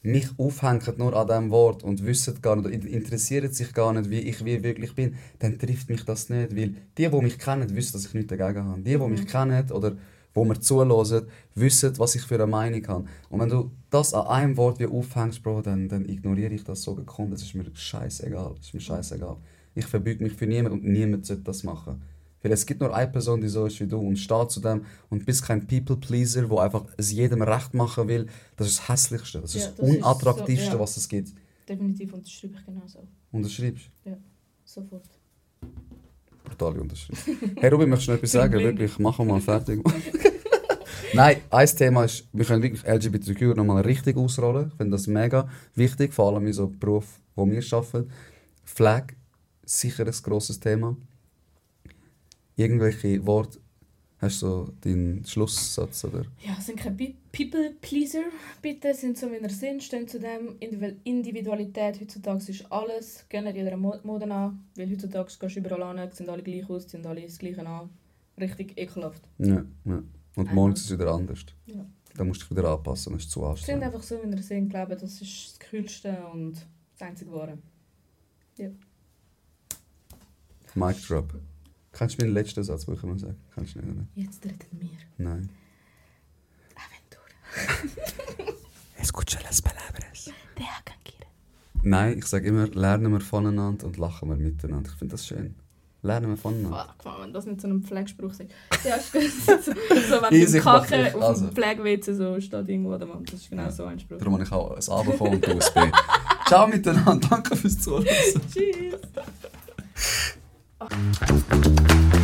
mich aufhängen nur an diesem Wort und wissen gar nicht, oder interessieren sich gar nicht, wie ich wie wirklich bin, dann trifft mich das nicht. Weil die, die mich kennen, wissen, dass ich nichts dagegen habe. Die, die mich kennen oder wo mir zuhören, wissen, was ich für eine Meinung habe. Und wenn du das an einem Wort wie aufhängst, Bro, dann, dann ignoriere ich das so gekonnt. Das ist mir scheißegal. Das ist mir scheißegal. Ich verbeuge mich für niemanden und niemand sollte das machen. Weil es gibt nur eine Person, die so ist wie du und steht zu dem und bist kein People-Pleaser, der einfach es jedem recht machen will. Das ist das Hässlichste. Das Ja, ist das das ist Unattraktivste, so- ja. was es gibt. definitiv unterschreibe ich genauso. Unterschreibst Sofort. Brutale Unterschrift. Hey Ruby, möchtest du noch etwas sagen? Wirklich, machen wir mal fertig. Nein, ein Thema ist, wir können wirklich LGBTQ nochmal richtig ausrollen. Ich finde das mega wichtig, vor allem in so Beruf, wo wir arbeiten. Flag, sicher ein grosses Thema. Irgendwelche Worte, hast du so deinen Schlusssatz, oder? Ja, sind keine Pe- People-Pleaser. Bitte sind so, wie ihr sind. Stehen zu dem. Individu- Individualität heutzutage ist alles. Gerne jeder Mo Mode an. Weil heutzutage gehst du überall an, sind alle gleich aus, sind alle das Gleiche an. Richtig ekelhaft. Ja, ja. Und Einmal. morgen ist es wieder anders. Ja. Da musst du dich wieder anpassen, das ist zu Sind anstrengend. einfach so, wie ihr sind. Ich glaube, das ist das Kühlste und das einzige Wahre. Mic drop. Kennst du meinen letzten Satz, den ich immer sage? Kennst du nicht, oder? Jetzt reden wir. Nein. Aventura. Escucha las palabras. Deja tranquila. Nein, ich sage immer, lernen wir voneinander und lachen wir miteinander. Ich finde das schön. Lernen wir voneinander. Fuck, man, wenn das nicht so ein Pflegespruch ist. Ja, ist gut. so, wenn Easy, Kacken mach ich. auf Also. dem Pflege-WC so steht irgendwo, oder man, das ist genau Ja. so ein Spruch. Darum habe ich auch ein A bekommen und du B. Ciao miteinander, danke fürs Zuhören. Tschüss. Oh.